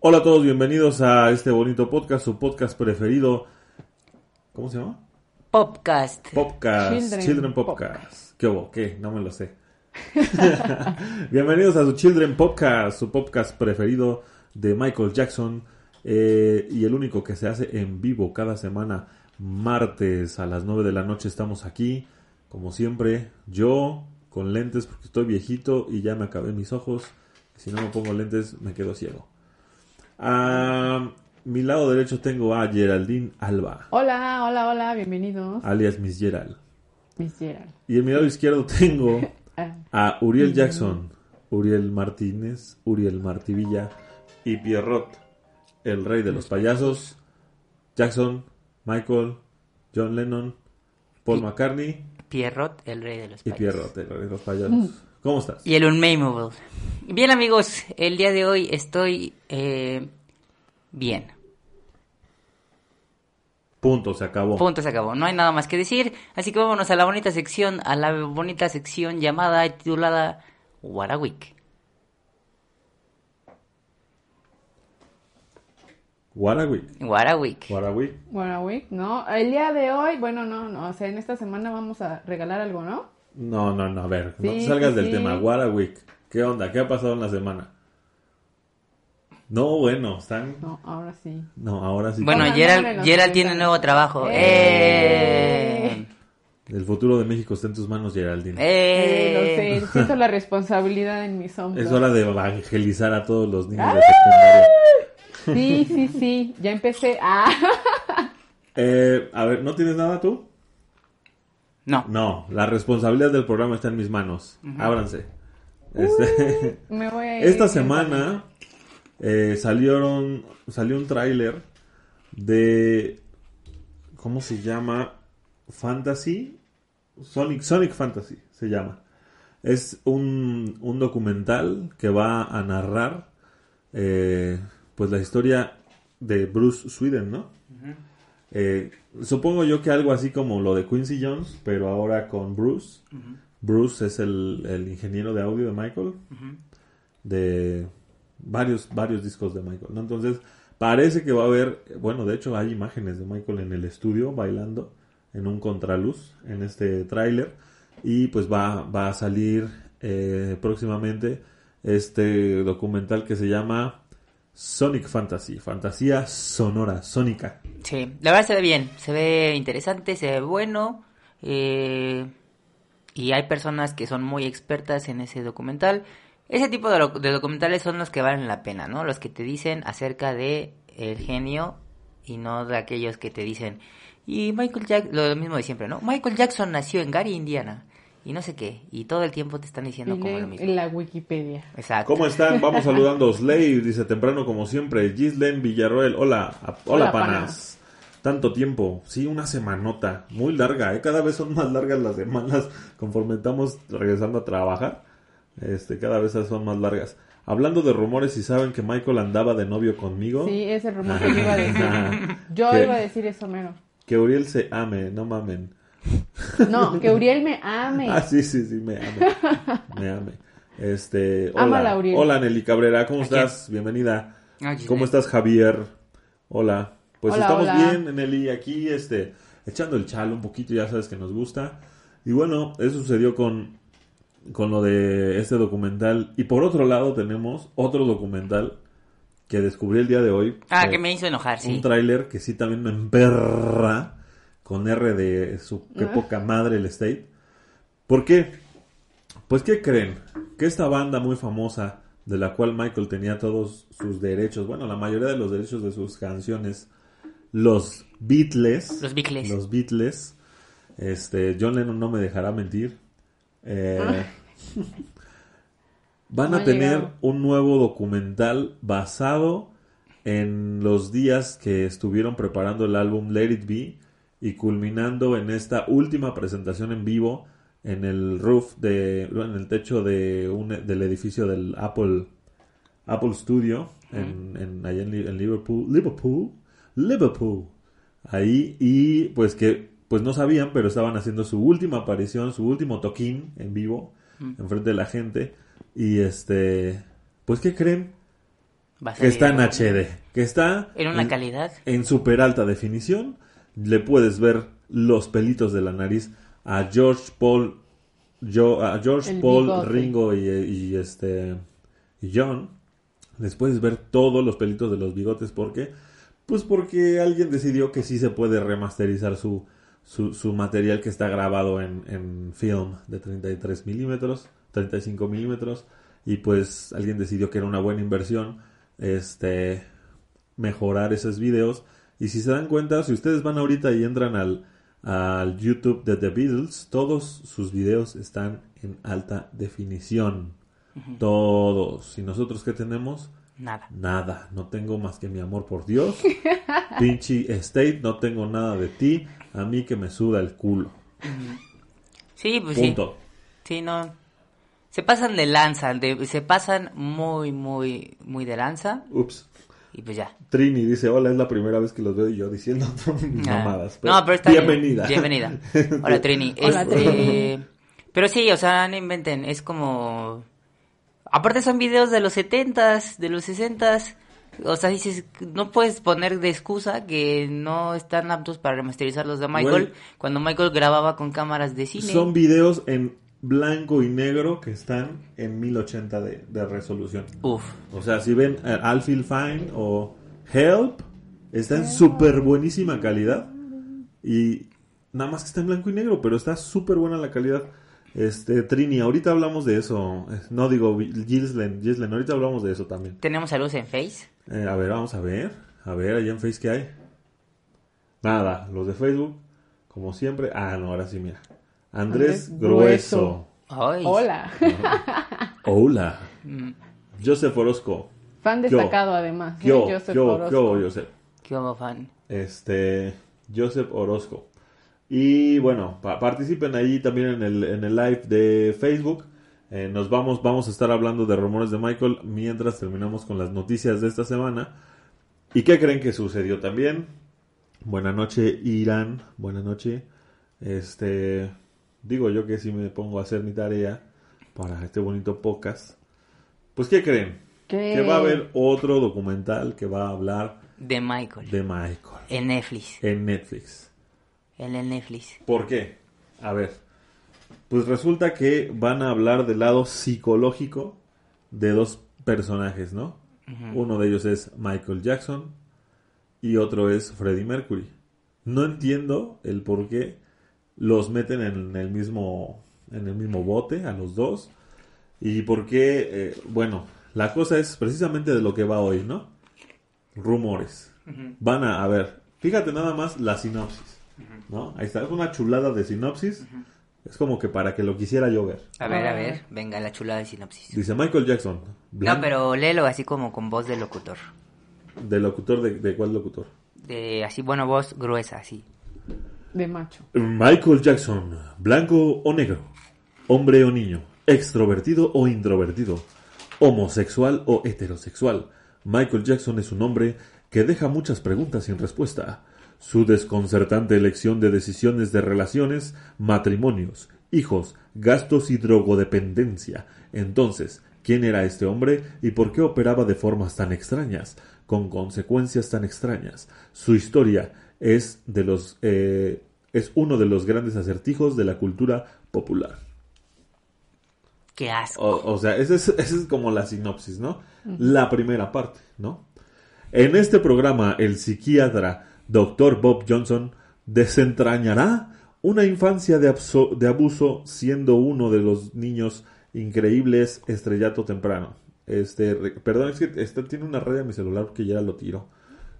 Hola a todos, bienvenidos a este bonito podcast, su podcast preferido. ¿Cómo se llama? Popcast. Podcast. Children, Children Podcast. ¿Qué hubo? ¿Qué? No me lo sé. bienvenidos a su Children Podcast, su podcast preferido de Michael Jackson. eh, y el único que se hace en vivo cada semana, martes a las 9 de la noche. Estamos aquí, como siempre. Yo con lentes porque estoy viejito y ya me acabé mis ojos. Si no me pongo lentes, me quedo ciego. A mi lado derecho tengo a Geraldine Alba, Hola, hola, hola, bienvenidos. alias Miss Gerald. Miss Gerald. Y en mi lado izquierdo tengo Ah, a Uriel Jackson, Uriel Martínez, Uriel Martivilla y Pierrot, el rey de los payasos. Jackson, Michael, John Lennon, Paul McCartney Pierrot, el rey de los y payasos. Pierrot, el rey de los payasos. ¿Cómo estás? Y el Unmameable. Bien, amigos, el día de hoy estoy eh, bien. Punto, se acabó. Punto, se acabó. No hay nada más que decir. Así que vámonos a la bonita sección, a la bonita sección llamada y titulada What a Week. What a week. What a Week. What a week. Week, ¿no? El día de hoy, bueno, no, no, o sea, en esta semana vamos a regalar algo, ¿no? No, no, no, a ver, no te salgas sí, del sí. tema. What a week. ¿Qué onda? ¿Qué ha pasado en la semana? No, bueno, están... No, ahora sí. No, ahora sí. Bueno, Gerald, Gerald tiene nuevo trabajo. ¡Eh! ¡Eh! El futuro de México está en tus manos, Geraldine. Eh, ¡Eh! lo sé, siento la responsabilidad en mis hombros. Es hora de evangelizar a todos los niños ¡Ah! de secundaria. Sí, sí, sí, ya empecé. Ah, Eh, a ver, ¿no tienes nada tú? No. No, la responsabilidad del programa está en mis manos. Ábranse. Este, me voy a ir esta semana eh, salieron, salió un tráiler de... ¿Cómo se llama? Fantasy. Sonic, Sonic Fantasy se llama. Es un, un documental que va a narrar eh, pues la historia de Bruce Sweden, ¿no? Eh, supongo yo que algo así como lo de Quincy Jones, pero ahora con Bruce. Bruce es el, el ingeniero de audio de Michael. De varios, varios discos de Michael, ¿no? Entonces, parece que va a haber, bueno, de hecho hay imágenes de Michael en el estudio bailando en un contraluz en este tráiler. Y pues va, va a salir eh, próximamente este documental que se llama Sonic Fantasy, fantasía sonora, sónica. Sí, la verdad se ve bien, se ve interesante, se ve bueno. eh, y hay personas que son muy expertas en ese documental. Ese tipo de, lo- de documentales son los que valen la pena, ¿no? Los que te dicen acerca de el genio y no de aquellos que te dicen. Y Michael Jackson, lo mismo de siempre, ¿no? Michael Jackson nació en Gary, Indiana. Y no sé qué. Y todo el tiempo te están diciendo Y como lo mismo. en la Wikipedia. Exacto. ¿Cómo están? Vamos saludando. Slave dice temprano como siempre. Gislen Villarroel, hola. A- Hola, Hola, panas. panas. Tanto tiempo. Sí, una semanota. Muy larga, ¿eh? Cada vez son más largas las semanas conforme estamos regresando a trabajar. Este, cada vez son más largas. Hablando de rumores, si saben que Michael andaba de novio conmigo, Sí, es el rumor que yo iba a decir. Yo iba a decir eso, mero. que Uriel se ame, no mamen. No, que Uriel me ame. Ah, sí, sí, sí, me ame. Me ame. Este, hola. Ámala, Uriel. Hola, Nelly Cabrera, ¿cómo Aquí. estás? Bienvenida. Giselle. ¿Cómo estás, Javier? Hola. Pues Hola, estamos hola. bien, Nelly, aquí, este, echando el chalo un poquito, ya sabes que nos gusta. Y bueno, eso sucedió con, con lo de este documental. Y por otro lado tenemos otro documental que descubrí el día de hoy. Ah, Eh, que me hizo enojar, sí. Un tráiler que sí también me emperra con R de su qué Ah. poca madre el State. ¿Por qué? Pues, ¿qué creen? Que esta banda muy famosa, de la cual Michael tenía todos sus derechos, bueno, la mayoría de los derechos de sus canciones, los Beatles. Los Beatles. Los Beatles. Este, John Lennon no me dejará mentir. Eh, van a tener llegado. un nuevo documental basado en los días que estuvieron preparando el álbum Let It Be y culminando en esta última presentación en vivo en el roof de en el techo de un, del edificio del Apple Apple Studio en, en- allá en Liverpool Liverpool Liverpool. Ahí y pues que pues no sabían pero estaban haciendo su última aparición su último toquín en vivo enfrente de la gente y este pues qué creen Va a que está en HD que está En una calidad. en super alta definición. Le puedes ver los pelitos de la nariz a George Paul, yo, a George El Paul, bigote. Ringo y, y este y John. Les puedes ver todos los pelitos de los bigotes. ¿Por qué? Pues porque alguien decidió que sí se puede remasterizar su, su, su material que está grabado en, en film de 33 milímetros, 35 milímetros. Y pues alguien decidió que era una buena inversión este mejorar esos videos. Y si se dan cuenta, si ustedes van ahorita y entran al, al YouTube de The Beatles, todos sus videos están en alta definición. Todos. ¿Y nosotros qué tenemos? Nada. Nada. No tengo más que mi amor por Dios. Pinche State, no tengo nada de ti. A mí que me suda el culo. Sí, pues Punto. sí. Sí, no. Se pasan de lanza, de- se pasan muy, muy, muy de lanza. Ups. Y pues ya. Trini dice, hola, es la primera vez que los veo yo diciendo Ah. mamadas. no, pero está bien. Bienvenida. Bienvenida. Hola, Trini. Hola, Este, Trini. Pero sí, o sea, no inventen. Es como. Aparte, son videos de los 70s, de los 60s. O sea, dices, no puedes poner de excusa que no están aptos para remasterizar los de Michael. Cuando Michael grababa con cámaras de cine. Son videos en blanco y negro que están en 1080 de, de resolución. Uf. O sea, si ven eh, I'll Feel Fine o Help, está en súper buenísima calidad. Y nada más que está en blanco y negro, pero está súper buena la calidad. Este, Trini, ahorita hablamos de eso. No digo Gislen, Gislen, ahorita hablamos de eso también. Tenemos saludos en Face. Eh, a ver, vamos a ver. A ver, allá en Face, ¿qué hay? Nada, los de Facebook, como siempre. Ah, no, ahora sí, mira. Andrés, Andrés Grueso. Ay. Hola. Hola. Mm, Joseph Orozco. Fan Yo. destacado además. ¿eh? Yo, Joseph yo, Orozco. yo, Joseph. Qué homo fan. Este, Joseph Orozco. Y bueno, pa- participen ahí también en el, en el live de Facebook. Eh, nos vamos, vamos a estar hablando de rumores de Michael mientras terminamos con las noticias de esta semana. ¿Y qué creen que sucedió también? Buena noche, Irán. Buena noche. Este, digo yo que si me pongo a hacer mi tarea para este bonito podcast. Pues, ¿qué creen? ¿Qué? Que va a haber otro documental que va a hablar De Michael. de Michael En Netflix. en Netflix. En el Netflix. ¿Por qué? A ver, pues resulta que van a hablar del lado psicológico de dos personajes, ¿no? Uno de ellos es Michael Jackson y otro es Freddie Mercury. No entiendo el por qué los meten en el mismo en el mismo bote a los dos y por qué, eh, bueno, la cosa es precisamente de lo que va hoy, ¿no? Rumores. Van a, a ver, fíjate nada más la sinopsis, ¿no? Ahí está, es una chulada de sinopsis. Es como que para que lo quisiera yo ver. A ver, a ver. Venga, la chulada de sinopsis. Dice Michael Jackson. No, pero léelo así como con voz de locutor. ¿De locutor? ¿De, de cuál locutor? De así, bueno, voz gruesa, así. De macho. Michael Jackson. ¿Blanco o negro? ¿Hombre o niño? ¿Extrovertido o introvertido? ¿Homosexual o heterosexual? Michael Jackson es un hombre que deja muchas preguntas sin respuesta. Su desconcertante elección de decisiones de relaciones, matrimonios, hijos, gastos y drogodependencia. Entonces, ¿quién era este hombre y por qué operaba de formas tan extrañas, con consecuencias tan extrañas? Su historia es de los eh, es uno de los grandes acertijos de la cultura popular. Qué asco. O, o sea, esa es, esa es como la sinopsis, ¿no? La primera parte, ¿no? En este programa, el psiquiatra Dr. Bob Johnson desentrañará una infancia de, abuso siendo uno de los niños increíbles estrellato temprano. Este, perdón, es que este, tiene una red en mi celular porque ya lo tiro.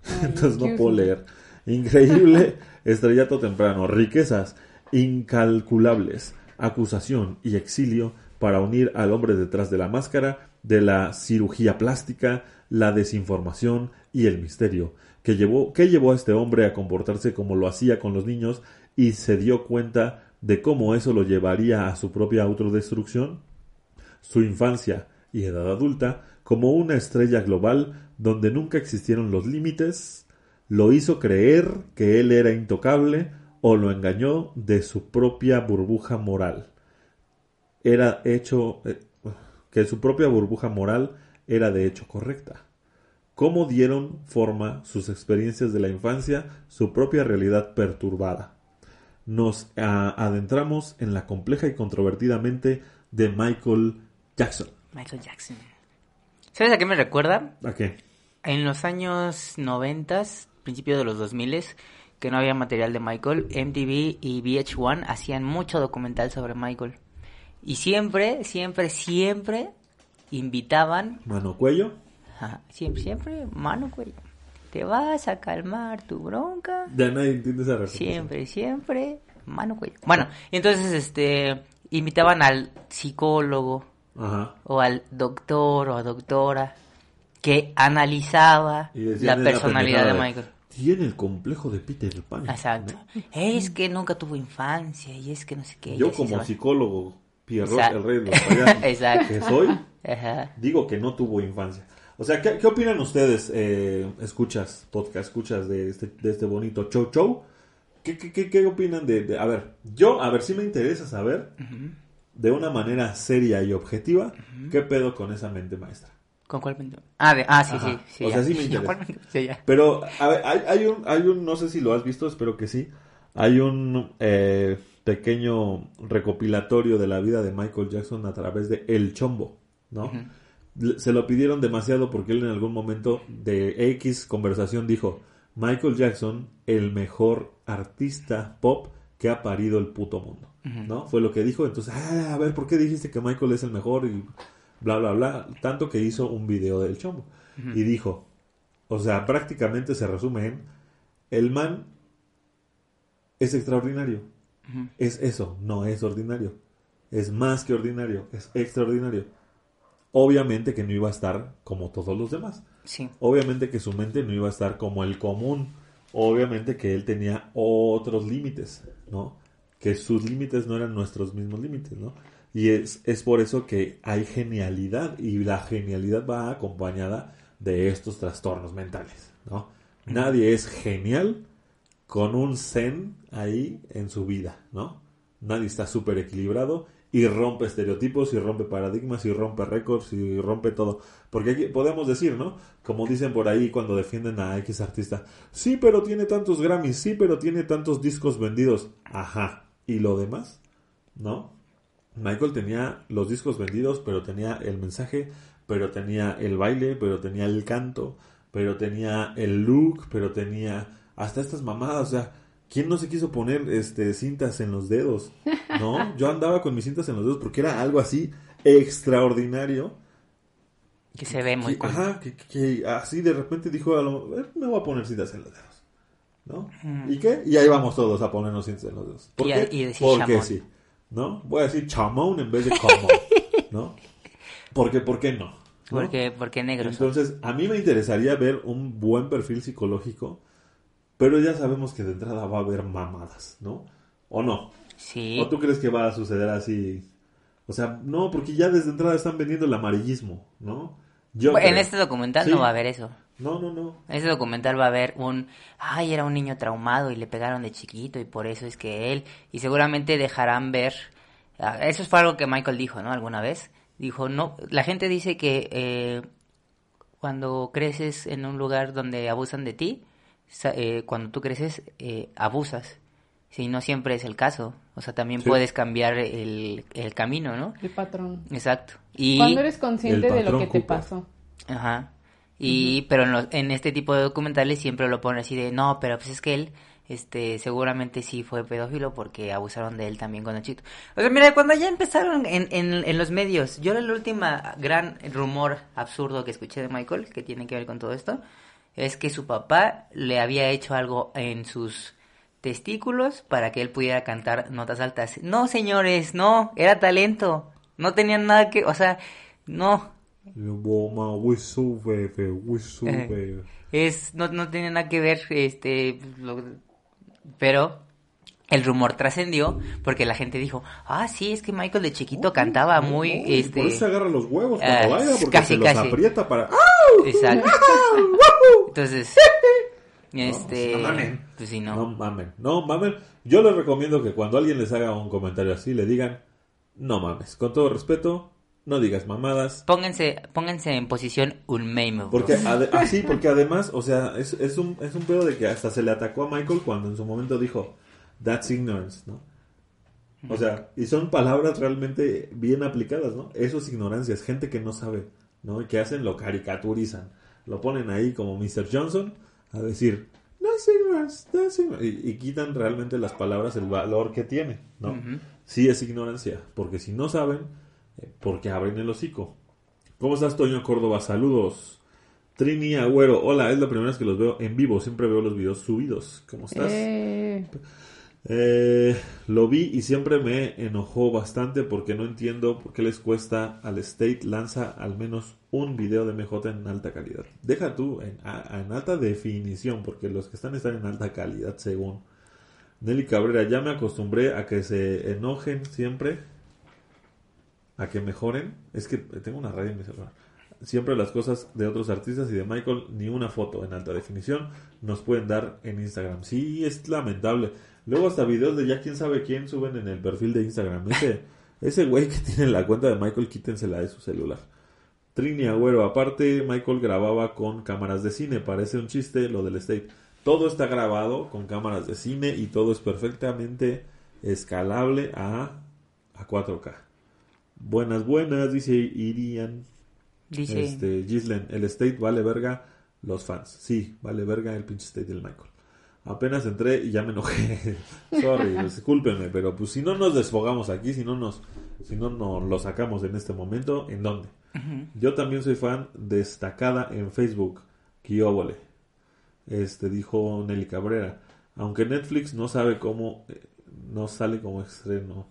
Entonces no puedo leer. Increíble estrellato temprano, riquezas incalculables, acusación y exilio para unir al hombre detrás de la máscara, de la cirugía plástica, la desinformación y el misterio, que llevó, llevó a este hombre a comportarse como lo hacía con los niños y se dio cuenta de cómo eso lo llevaría a su propia autodestrucción? Su infancia y edad adulta, como una estrella global donde nunca existieron los límites, lo hizo creer que él era intocable o lo engañó de su propia burbuja moral. Era hecho eh, que su propia burbuja moral era de hecho correcta. Cómo dieron forma sus experiencias de la infancia, su propia realidad perturbada. Nos ah, adentramos en la compleja y controvertida mente de Michael Jackson. Michael Jackson. ¿Sabes a qué me recuerda? ¿A qué? En los años 90, principio de los 2000, que no había material de Michael, MTV y VH1 hacían mucho documental sobre Michael. Y siempre, siempre, siempre invitaban, Mano Cuello. Siempre, siempre, mano cuello. Te vas a calmar tu bronca. Ya nadie entiende esa. Siempre, siempre, mano cuello. Bueno, y entonces este invitaban al psicólogo Ajá. o al doctor o a doctora que analizaba la "Es personalidad de Michael. Tiene el complejo de Peter Pan. Exacto. Es que nunca tuvo infancia y es que no sé qué. Yo como psicólogo, Pierrot, Exacto. el rey de los payasos, que soy, Ajá. digo que no tuvo infancia. O sea, ¿qué, qué opinan ustedes, eh, escuchas, podcast, escuchas de este, de este bonito show show? ¿Qué, qué, qué, qué opinan de, de- A ver, yo, a ver, sí me interesa saber, de una manera seria y objetiva, qué pedo con esa mente maestra. ¿Con cuál mente? Ah, de- ah sí, Ajá. sí, sí. O ya. sea, sí me interesa. Sí, ya. Pero, a ver, hay, hay un, hay un, no sé si lo has visto, espero que sí. Hay un eh, pequeño recopilatorio de la vida de Michael Jackson a través de El Chombo, ¿no? Le- Se lo pidieron demasiado porque él en algún momento de X conversación dijo, Michael Jackson, el mejor artista pop que ha parido el puto mundo, ¿no? Fue lo que dijo, entonces, ah, a ver, ¿por qué dijiste que Michael es el mejor? Y bla, bla, bla, tanto que hizo un video del Chombo. Y dijo, o sea, prácticamente se resume en, el man es extraordinario. Es eso, no es ordinario. Es más que ordinario, es extraordinario. Obviamente que no iba a estar como todos los demás. Sí. Obviamente que su mente no iba a estar como el común. Obviamente que él tenía otros límites, ¿no? Que sus límites no eran nuestros mismos límites, ¿no? Y es, es por eso que hay genialidad y la genialidad va acompañada de estos trastornos mentales, ¿no? Nadie es genial con un zen ahí en su vida, ¿no? Nadie está súper equilibrado y rompe estereotipos y rompe paradigmas y rompe récords y rompe todo. Porque aquí podemos decir, ¿no? Como dicen por ahí cuando defienden a X artista, sí, pero tiene tantos Grammys, sí, pero tiene tantos discos vendidos. Ajá. ¿Y lo demás? ¿No? Michael tenía los discos vendidos, pero tenía el mensaje, pero tenía el baile, pero tenía el canto, pero tenía el look, pero tenía hasta estas mamadas, o sea, ¿quién no se quiso poner este cintas en los dedos? ¿No? Yo andaba con mis cintas en los dedos porque era algo así extraordinario. Que se ve muy Que- cool. Ajá, que, que así de repente dijo, a lo, "Eh, me voy a poner cintas en los dedos. ¿No? ¿Y qué? Y ahí vamos todos a ponernos cintas en los dedos. ¿Por Y qué? y decir Porque chamón. sí. ¿No? Voy a decir chamón en vez de comón. ¿No? Porque, ¿por qué no? ¿No? Porque, porque negros. Entonces, a mí me interesaría ver un buen perfil psicológico, pero ya sabemos que de entrada va a haber mamadas, ¿no? ¿O no? Sí. ¿O tú crees que va a suceder así? O sea, no, porque ya desde entrada están vendiendo el amarillismo, ¿no? Yo en creo. este documental Sí. no va a haber eso. No, no, no. En ese documental va a haber un, ay, era un niño traumado y le pegaron de chiquito y por eso es que él, y seguramente dejarán ver, ah, eso fue algo que Michael dijo, ¿no? Alguna vez. Dijo, no, la gente dice que eh, cuando creces en un lugar donde abusan de ti, eh, cuando tú creces, eh, abusas. Si no siempre es el caso. O sea, también Sí. puedes cambiar el, el camino, ¿no? El patrón. Exacto. Y... Cuando eres consciente El de lo que te pasó. Ajá. Y, pero en, los- en este tipo de documentales siempre lo ponen así de, no, pero pues es que él, este, seguramente sí fue pedófilo porque abusaron de él también cuando chico. O sea, mira, cuando ya empezaron en, en, en los medios, yo la última gran rumor absurdo que escuché de Michael, que tiene que ver con todo esto, es que su papá le había hecho algo en sus testículos para que él pudiera cantar notas altas. No, señores, no, era talento. No tenían nada que, o sea, no, Eh. es, no, no tenía nada que ver, este, lo- pero el rumor trascendió porque la gente dijo, ah, sí, es que Michael de chiquito cantaba muy, Uy, este, Por eso se agarra los huevos cuando baila, porque casi, se los casi. aprieta para... exacto. Entonces, este, no mamen. pues sí, No no. mamen, no mamen. Yo les recomiendo que cuando alguien les haga un comentario así, le digan, no mames. Con todo respeto, no digas mamadas. Pónganse, pónganse en posición unmameable. Porque, ade- así, porque además, o sea, es, es, un, es un pedo de que hasta se le atacó a Michael cuando en su momento dijo, that's ignorance, ¿no? O sea, y son palabras realmente bien aplicadas, ¿no? Eso es ignorancia, es gente que no sabe, ¿no? Y que hacen, lo caricaturizan. Lo ponen ahí como Mr. Johnson a decir, no es ignorance, that's ignorance", Y, y quitan realmente las palabras el valor que tiene, ¿no? Ujú. Sí es ignorancia, porque si no saben, eh, porque abren el hocico. ¿Cómo estás, Toño Córdoba? Saludos. Trini Agüero, hola, es la primera vez que los veo en vivo, siempre veo los videos subidos. ¿Cómo estás? Eh, Eh, lo vi y siempre me enojó bastante porque no entiendo por qué les cuesta al State lanza al menos un video de MJ en alta calidad. Deja tú en, en alta definición porque los que están están en alta calidad según Nelly Cabrera. Ya me acostumbré a que se enojen siempre, a que mejoren. Es que tengo una radio en mi celular. Siempre las cosas de otros artistas y de Michael, ni una foto en alta definición nos pueden dar en Instagram. Sí, es lamentable. Luego hasta videos de ya quién sabe quién suben en el perfil de Instagram. Ese, ese güey que tiene la cuenta de Michael, quítensela de su celular. Trini Agüero, aparte Michael grababa con cámaras de cine, parece un chiste lo del state. Todo está grabado con cámaras de cine y todo es perfectamente escalable a, a 4K. Buenas, buenas, dice Irian. Dice, Este, Gislen, el state vale verga los fans. Sí, vale verga el pinche state del Michael. Apenas entré y ya me enojé. Sorry, discúlpenme, pero pues si no nos desfogamos aquí, si no nos, si no nos lo sacamos en este momento, ¿en dónde? Yo también soy fan destacada en Facebook. Kiobole. Este dijo Nelly Cabrera. Aunque Netflix no sabe cómo, eh, no sale como estreno.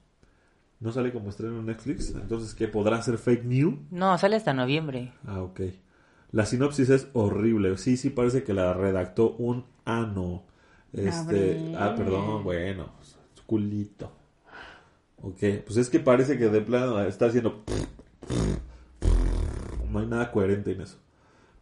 No sale como estreno en Netflix. Entonces, ¿qué podrá ser fake news? no, sale hasta noviembre. Ah, ok. La sinopsis es horrible. Sí, sí, parece que la redactó un ano. Este. Ah, perdón, bueno. su Culito. Ok, pues es que parece que de plano está haciendo. No hay nada coherente en eso.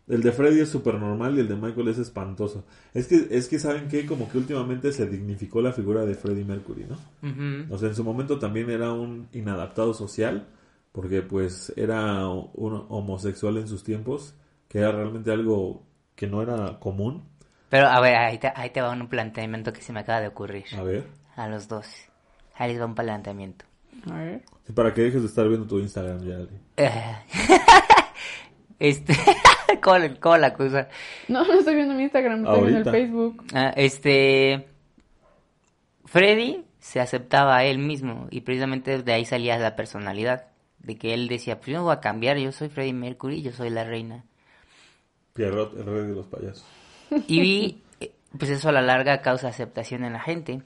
El de Freddy es súper normal y el de Michael es espantoso. Es que, es que, ¿saben qué? Como que últimamente se dignificó la figura de Freddie Mercury, ¿no? O sea, en su momento también era un inadaptado social, porque pues era un homosexual en sus tiempos, que era realmente algo que no era común. Pero a ver, ahí te, ahí te va un planteamiento que se me acaba de ocurrir. A ver, A los dos. Ahí les va un planteamiento. a ver. para que dejes de estar viendo tu Instagram ya. Eh, este, ¿cómo, la cosa? No, no estoy viendo mi Instagram, estoy viendo el Ahorita. Facebook. Ah, este, Freddy se aceptaba a él mismo y precisamente de ahí salía la personalidad. De que él decía, pues yo no voy a cambiar, yo soy Freddie Mercury, yo soy la reina. Pierrot, el rey de los payasos. Y pues eso a la larga causa aceptación en la gente.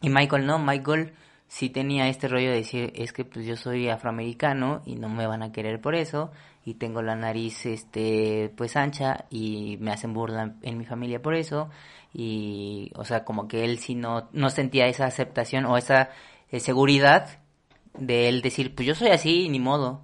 Y Michael no, Michael sí tenía este rollo de decir, es que pues yo soy afroamericano y no me van a querer por eso, y tengo la nariz este pues ancha y me hacen burla en mi familia por eso, y o sea, como que él sí no, no sentía esa aceptación o esa eh, seguridad de él decir, pues yo soy así, ni modo.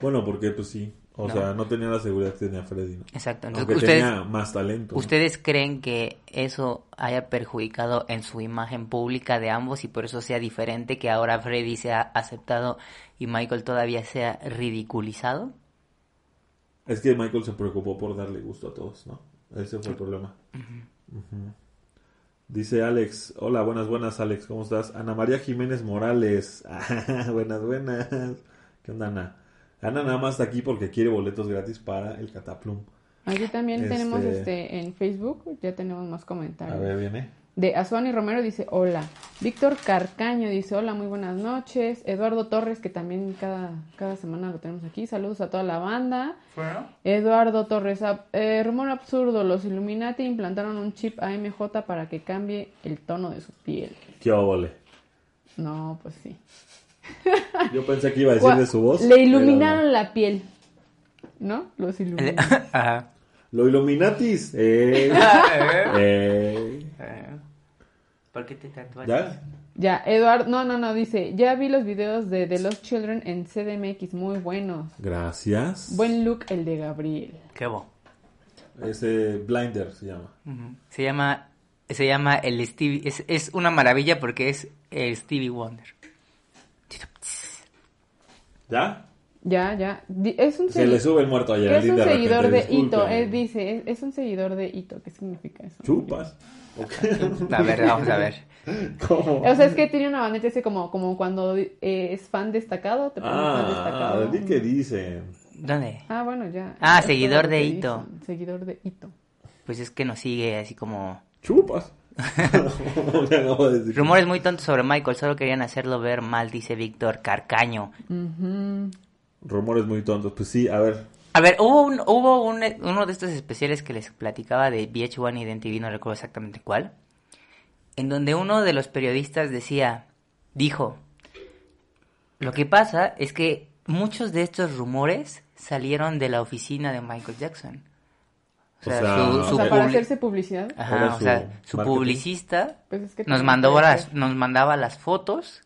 Bueno, porque pues sí. O No. sea, no tenía la seguridad que tenía Freddy. ¿no? Exacto. Entonces, Aunque ustedes, tenía más talento. ¿no? ¿Ustedes creen que eso haya perjudicado en su imagen pública de ambos y por eso sea diferente que ahora Freddy sea aceptado y Michael todavía sea ridiculizado? Es que Michael se preocupó por darle gusto a todos, ¿no? Ese fue el problema. Dice Alex, hola, buenas, buenas Alex, ¿cómo estás? Ana María Jiménez Morales, buenas, buenas. ¿Qué onda Ana? Ana nada más está aquí porque quiere boletos gratis para el Cataplum. Aquí también Este- tenemos este en Facebook, ya tenemos más A comentarios. ver, viene. De Azuani Romero dice hola. Víctor Carcaño dice hola, muy buenas noches. Eduardo Torres, que también cada, cada semana lo tenemos aquí. Saludos a toda la banda. Eduardo Torres, ab- eh, rumor absurdo. Los Illuminati implantaron un chip AMJ para que cambie el tono de su piel. ¿Qué óvole? No, pues sí. Yo pensé que iba a decir de su voz. Le pero iluminaron la piel. ¿No? Los iluminaron. Ajá. no. Lo Illuminatis. Eh, eh. ¿Por qué te tatuaste? ¿Ya? Ya, Eduardo, no, no, no, dice, ya vi los videos de The Lost Children en CDMX, muy buenos. Gracias. Buen look el de Gabriel. Qué bo. Ese Blinder se llama. Se llama se llama el Stevie es, es una maravilla porque es el Stevie Wonder. ¿Ya? Ya, ya. Es un, Se le sube el muerto ayer. es un de repente, seguidor de. Ito, él dice, es, es un seguidor de Ito, ¿qué significa eso? Chupas. Ok. A ver, vamos a ver. ¿Cómo? O sea, es que tiene una bandera así como, como cuando eh, es fan destacado, te ponen fan Ah, destacado. di que dicen. ¿Dónde? Ah, bueno, ya. Ah, seguidor de Ito. dicen, Seguidor de Ito. Pues es que nos sigue así como Chupas. De rumores muy tontos sobre Michael, solo querían hacerlo ver mal, dice Víctor Carcaño. Rumores muy tontos. Pues sí, a ver. A ver, hubo, un, hubo un- uno de estos especiales que les platicaba de VH1 y de MTV, no recuerdo exactamente cuál, en donde uno de los periodistas decía, dijo, lo que pasa es que muchos de estos rumores salieron de la oficina de Michael Jackson. O sea, O sea, su, O su sea, para hacerse publicidad. Ajá, o sea, su marketing. publicista Pues es que nos mandó las, nos mandaba las fotos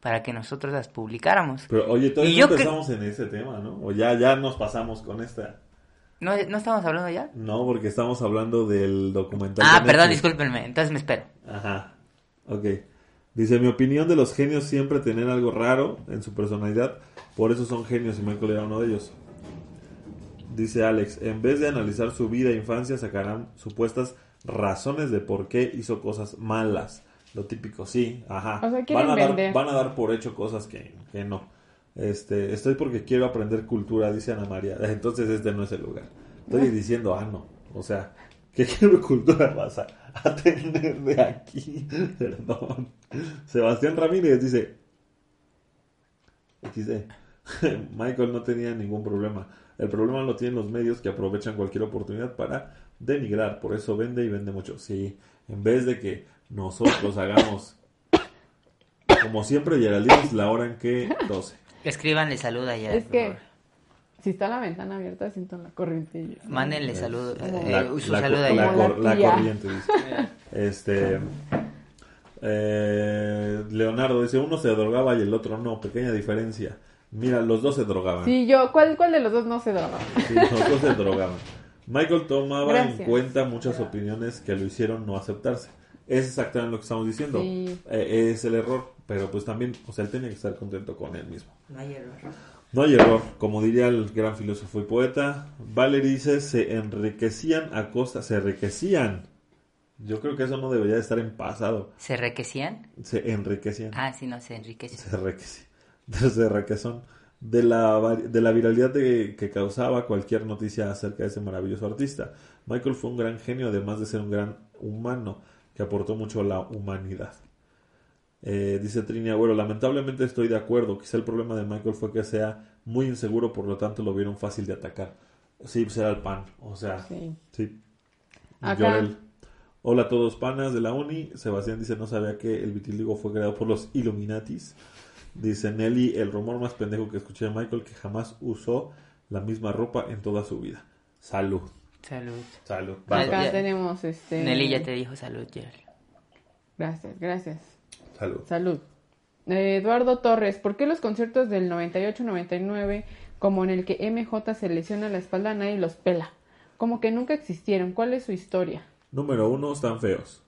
para que nosotros las publicáramos. Pero oye, todavía no yo que- empezamos en ese tema, ¿no? O ya, ya nos pasamos con esta. ¿No, ¿No estamos hablando ya? No, porque estamos hablando del documental. Ah, de perdón, discúlpenme, entonces me espero. Ajá. Ok. Dice, mi opinión de los genios siempre tener algo raro en su personalidad. Por eso son genios y Michael era uno de ellos. Dice Alex, en vez de analizar su vida e infancia, sacarán supuestas razones de por qué hizo cosas malas. Lo típico, sí, ajá. O sea, quieren van, a dar, van a dar por hecho cosas que, que no. Este, estoy porque quiero aprender cultura, dice Ana María. Entonces este no es el lugar. Estoy diciendo, ah, no. O sea, ¿qué quiero cultura vas a, a tener de aquí? Perdón. Sebastián Ramírez dice, XD. Michael no tenía ningún problema. El problema lo tienen los medios que aprovechan cualquier oportunidad para denigrar. Por eso vende y vende mucho. Sí, en vez de que nosotros hagamos, como siempre, Geraldine es la hora en que 12. Escríbanle saluda ya. Es que si está la ventana abierta, siento la corriente. Mándenle salud, eh, La, su la- salud la- ahí. la la corriente, dice. Este. eh, Leonardo dice: uno se drogaba y el otro no. Pequeña diferencia. Mira, los dos se drogaban. Sí, yo, ¿cuál, ¿cuál de los dos no se droga? Sí, los dos se drogaban. Michael tomaba en cuenta muchas opiniones que lo hicieron no aceptarse. Es exactamente lo que estamos diciendo. Sí. Eh, es el error, pero pues también, o sea, él tenía que estar contento con él mismo. No hay error. No hay error, como diría el gran filósofo y poeta. Valerie dice, se enriquecían a costa, se enriquecían. Yo creo que eso no debería de estar en pasado. ¿Se enriquecían? Se enriquecían. Ah, sí, no, se enriquecen. Se enriquecían. Se enriquecen. De la, de la viralidad de- que causaba cualquier noticia acerca de ese maravilloso artista. Michael fue un gran genio, además de ser un gran humano, que aportó mucho a la humanidad. Eh, dice Trini Agüero, lamentablemente estoy de acuerdo. Quizá el problema de Michael fue que sea muy inseguro, por lo tanto lo vieron fácil de atacar. Sí, pues era el pan. O sea, Sí. sí. Acá. Llorel. Hola a todos panas de la uni. Sebastián dice, no sabía que el vitiligo fue creado por los Illuminatis. Dice Nelly, el rumor más pendejo que escuché de Michael que jamás usó la misma ropa en toda su vida. Salud. Salud. Salud. Acá ya. tenemos este. Nelly ya te dijo salud, Gerald. Gracias, gracias. Salud. Salud. Eh, Eduardo Torres, ¿por qué los conciertos del 98-99, como en el que MJ se lesiona la espalda, nadie los pela? Como que nunca existieron. ¿Cuál es su historia? Número uno, están feos.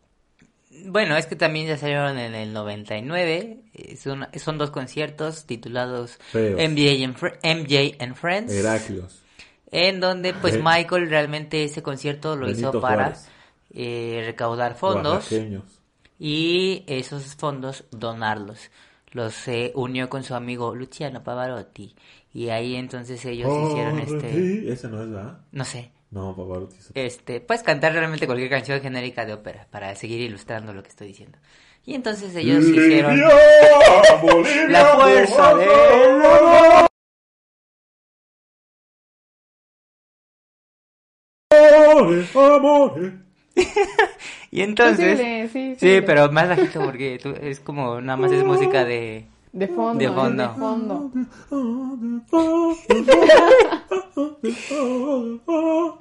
Bueno, es que también ya salieron en el 99. eh, Son, son dos conciertos titulados Feos. MJ and, Fr- MJ and Friends. Heraclios. En donde pues Eh. Michael realmente ese concierto lo Benito hizo para eh, recaudar fondos y esos fondos donarlos. Los eh, unió con su amigo Luciano Pavarotti y ahí entonces ellos hicieron este, Corre, Ese no es, ¿verdad? no sé, No, Pavarotti. es- este, puedes cantar realmente cualquier canción genérica de ópera para seguir ilustrando lo que estoy diciendo. Y entonces ellos hicieron Bolivia, la fuerza de amores, amores. Y entonces Posible, sí, Sí, sí. pero más bajito porque tú- es como nada más es música de De fondo, De fondo. de fondo.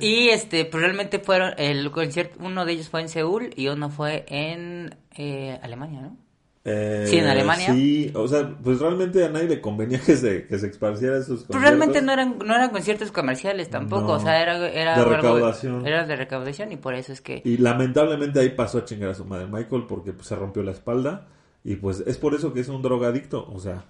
Y este, pues realmente fueron, el concierto, uno de ellos fue en Seúl y uno fue en eh, Alemania, ¿no? Eh, Sí, en Alemania. Sí, o sea, pues realmente a nadie le convenía que se, que se esparciera esos Pues realmente no eran, no eran conciertos comerciales tampoco, No. o sea, era, era De algo- recaudación. era de recaudación y por eso es que... Y lamentablemente ahí pasó a chingar a su madre Michael porque pues, se rompió la espalda. Y pues es por eso que es un drogadicto. O sea,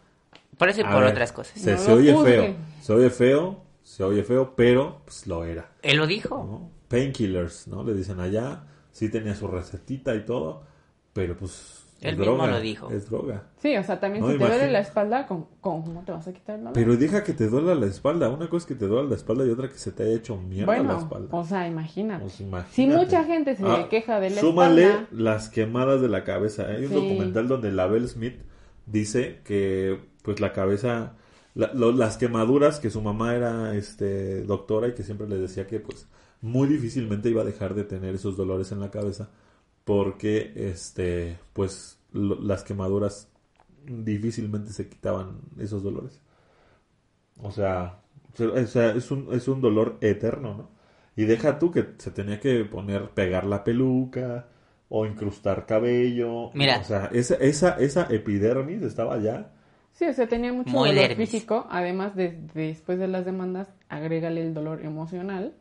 Por eso y por ver, otras cosas. Se, No se lo oye feo. Se oye feo. Se oye feo, pero pues lo era. Él lo dijo. ¿no? Painkillers, ¿no? Le dicen allá. Sí tenía su recetita y todo. Pero pues. Es Él mismo droga, lo dijo. Es droga. Sí, o sea, también No, si te duele la espalda, ¿cómo, cómo te vas a quitar el dolor? Pero deja que te duela la espalda. Una cosa es que te duela la espalda y otra que se te haya hecho mierda la espalda. o sea, imagínate. Pues, imagínate. Si mucha gente se Ah, queja de la súmale espalda, las quemadas de la cabeza. Hay un Sí. documental donde Label Smith dice que pues la cabeza, la- lo- las quemaduras, que su mamá era este doctora y que siempre le decía que pues muy difícilmente iba a dejar de tener esos dolores en la cabeza porque este pues lo- las quemaduras difícilmente se quitaban esos dolores. O sea, se- o sea, es un, es un dolor eterno, ¿no? Y deja tú que se tenía que poner, pegar la peluca o incrustar cabello. Mira. O sea, esa, esa, esa epidermis estaba ya. sí, o sea, tenía mucho Muy dolor dermis. físico. Además, de, después de las demandas, agrégale el dolor emocional.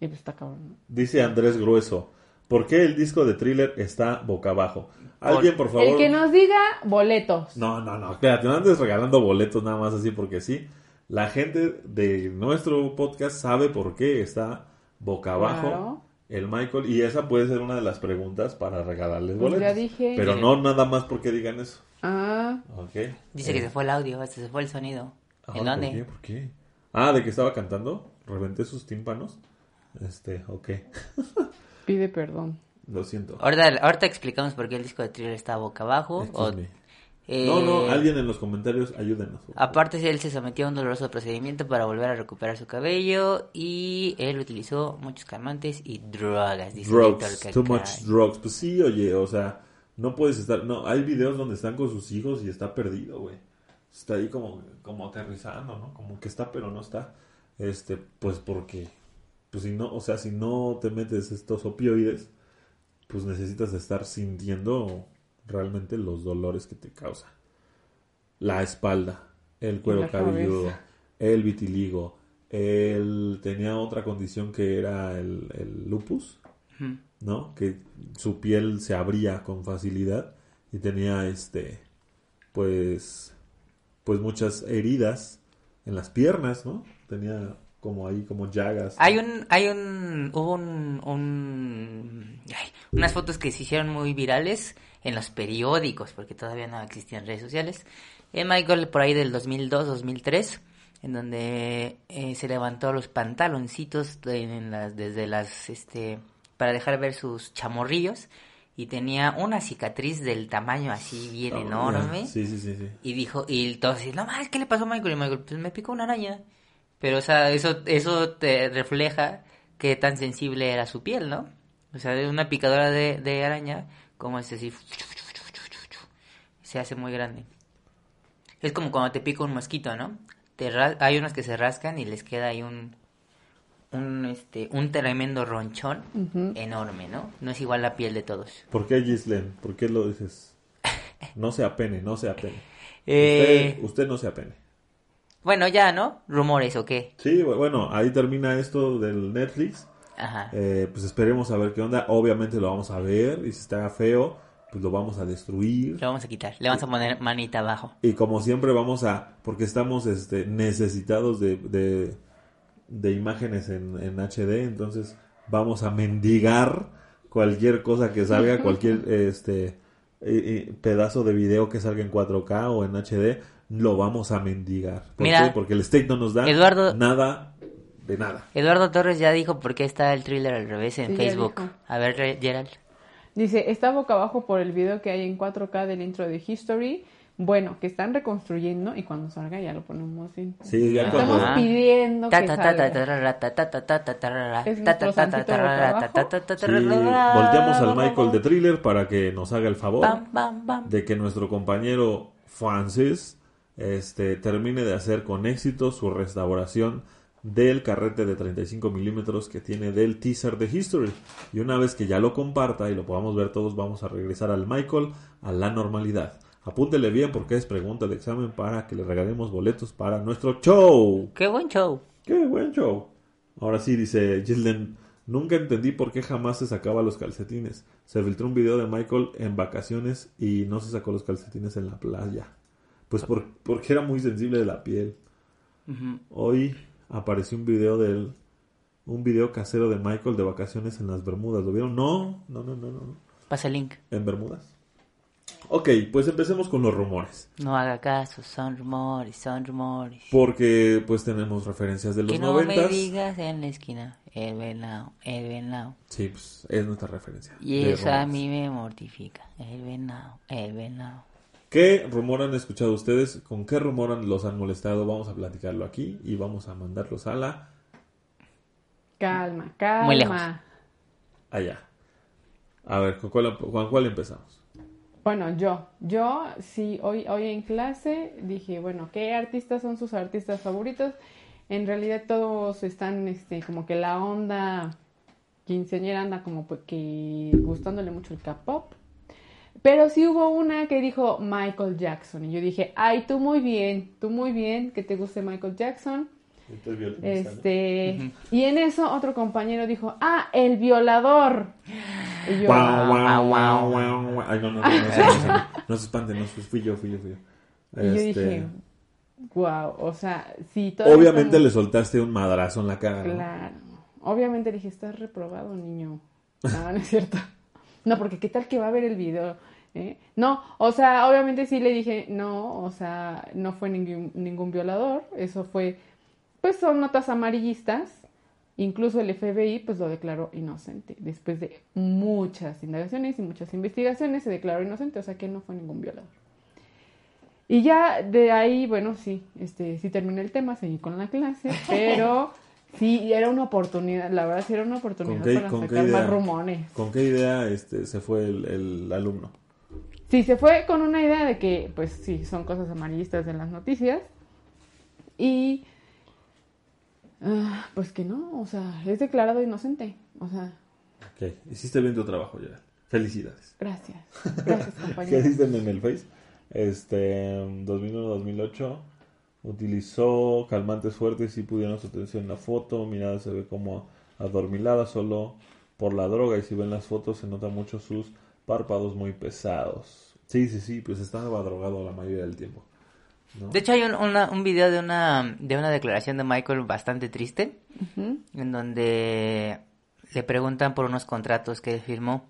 Y pues está cabrón. Dice Andrés Grueso. ¿Por qué el disco de thriller está boca abajo? Alguien, por favor. El que nos diga boletos. No, no, no, espérate, no andes regalando boletos nada más así porque sí. La gente de nuestro podcast sabe por qué está boca abajo Claro. el Michael y esa puede ser una de las preguntas para regalarles Pues boletos. ya dije. Pero no nada más porque digan eso. Ah, ¿Ok? Dice que se fue el audio, se fue el sonido. Ah, ¿En ¿por dónde? qué? ¿Por qué? Ah, de que estaba cantando. Reventé sus tímpanos. Este, ok. pide perdón. Lo siento. Ahorita, ahorita explicamos por qué el disco de Thriller está boca abajo. O- eh, No, no, alguien en los comentarios ayúdenos. Aparte, él se sometió a un doloroso procedimiento para volver a recuperar su cabello y él utilizó muchos calmantes y drogas. Dice Drugs, too much drugs. Pues sí, oye, o sea, no puedes estar. No, hay videos donde están con sus hijos y está perdido, güey. Está ahí como, como aterrizando, ¿no? Como que está, pero no está. Este, pues porque, pues si no, o sea, si no te metes estos opioides, pues necesitas estar sintiendo realmente los dolores que te causa. La espalda, el cuero cabelludo, cabeza. el vitiligo. Él tenía otra condición que era el, el lupus. ¿no? Que su piel se abría con facilidad y tenía este pues pues muchas heridas en las piernas, ¿no? Tenía como ahí como llagas. Hay un, hay un, hubo un, un- ay, unas fotos que se hicieron muy virales en los periódicos, porque todavía no existían redes sociales. En Michael por ahí del 2002, 2003, en donde eh, se levantó los pantaloncitos de- en las, desde las, este, para dejar ver sus chamorrillos y tenía una cicatriz del tamaño así bien Ah, enorme. Sí, sí, sí, sí. Y dijo, y todos dicen, no más, ¿qué le pasó a Michael? Y Michael, pues me picó una araña. Pero, o sea, eso, eso te refleja qué tan sensible era su piel, ¿no? O sea, de una picadora de, de araña, como es así, se hace muy grande. Es como cuando te pica un mosquito, ¿no? Te hay unos que se rascan y les queda ahí un, un, este, un tremendo ronchón enorme, ¿no? No es igual la piel de todos. ¿Por qué Gislen? ¿Por qué lo dices? No se apene, no se apene. Eh, Usted, usted no se apene. Bueno, ya, ¿no? Rumores o qué. Sí, bueno, ahí termina esto del Netflix. Ajá. Eh, pues esperemos a ver qué onda. Obviamente lo vamos a ver y si está feo, pues lo vamos a destruir. Lo vamos a quitar. Le vamos a poner manita abajo. Y como siempre vamos a, porque estamos este, necesitados de, de, de imágenes en, en HD, entonces vamos a mendigar cualquier cosa que salga, cualquier este eh, eh, pedazo de video que salga en 4K o en HD, lo vamos a mendigar. ¿Por Mira, qué? Porque el state no nos da Eduardo- nada de nada. Eduardo Torres ya dijo por qué está el thriller al revés en Sí, Facebook. A ver, Gerald. Dice, está boca abajo por el video que hay en 4K del intro de History. Bueno, que están reconstruyendo y cuando salga ya lo ponemos en... Sí, ya Estamos cuando... Pidiendo que volteamos al Michael de Thriller para que nos haga el favor de que nuestro compañero Francis este, termine de hacer con éxito su restauración del carrete de 35 milímetros que tiene del teaser de History. Y una vez que ya lo comparta y lo podamos ver todos, vamos a regresar al Michael a la normalidad. Apúntele bien porque es pregunta de examen para que le regalemos boletos para nuestro show. ¡Qué buen show! ¡Qué buen show! Ahora sí, dice Gilden, nunca entendí por qué jamás se sacaba los calcetines. Se filtró un video de Michael en vacaciones y no se sacó los calcetines en la playa. Pues por, porque era muy sensible de la piel. Hoy apareció un video de él, un video casero de Michael de vacaciones en las Bermudas. ¿Lo vieron? No, no, no, no, no. Pasa el link. ¿En Bermudas? Ok, pues empecemos con los rumores. No haga caso, son rumores, son rumores. Porque pues tenemos referencias de los que no noventas. me digas en la esquina, el venado, el venado. Sí, pues es nuestra referencia. Y eso a mí me mortifica, el venado, el venado. ¿Qué rumor han escuchado ustedes? ¿Con qué rumor los han molestado? Vamos a platicarlo aquí y vamos a mandarlos a la Calma, calma. Muy lejos. allá. A ver, ¿con cuál, con cuál empezamos? Bueno, yo, yo sí, hoy, hoy en clase dije, bueno, ¿qué artistas son sus artistas favoritos? En realidad todos están, este, como que la onda quinceañera anda como que gustándole mucho el K-pop. Pero sí hubo una que dijo Michael Jackson. Y yo dije, ay, tú muy bien, tú muy bien, que te guste Michael Jackson. Este, y en eso otro compañero dijo, ah, el violador. Y yo, wow, wow, wow. Ay, no, no, no, no, no, no se espanten, no, fui yo, fui yo, fui yo. Y yo dije, wow, o sea, sí, si Obviamente le soltaste un madrazo en la cara. Claro. Obviamente le dije, estás reprobado, niño. No, no es cierto. No, porque qué tal que va a ver el video ¿eh? No, o sea, obviamente sí le dije, no, o sea, no fue ningún, ningún violador. Eso fue, pues son notas amarillistas. Incluso el FBI, pues lo declaró inocente. Después de muchas indagaciones y muchas investigaciones, se declaró inocente, o sea que no fue ningún violador. Y ya de ahí, bueno, sí, este, sí terminé el tema, seguí con la clase, pero sí, era una oportunidad, la verdad sí era una oportunidad ¿Con qué- para sacar idea? más rumores. ¿Con qué idea este, se fue el, el alumno? Sí, se fue con una idea de que, pues sí, son cosas amarillistas en las noticias. Y, ah, pues que no, o sea, es declarado inocente. O sea, Ok, hiciste bien tu trabajo, Gerald. Felicidades. gracias. Gracias, ¿Qué compañero. dicen en el Face? Este, 2001-2008 utilizó calmantes fuertes y pudieron su atención en la foto. Mirada se ve como adormilada solo por la droga y si ven las fotos se nota mucho sus párpados muy pesados. Sí, sí, sí, pues estaba drogado la mayoría del tiempo. ¿no? De hecho hay un, una- un video de una, de una declaración de Michael bastante triste, en donde le preguntan por unos contratos que él firmó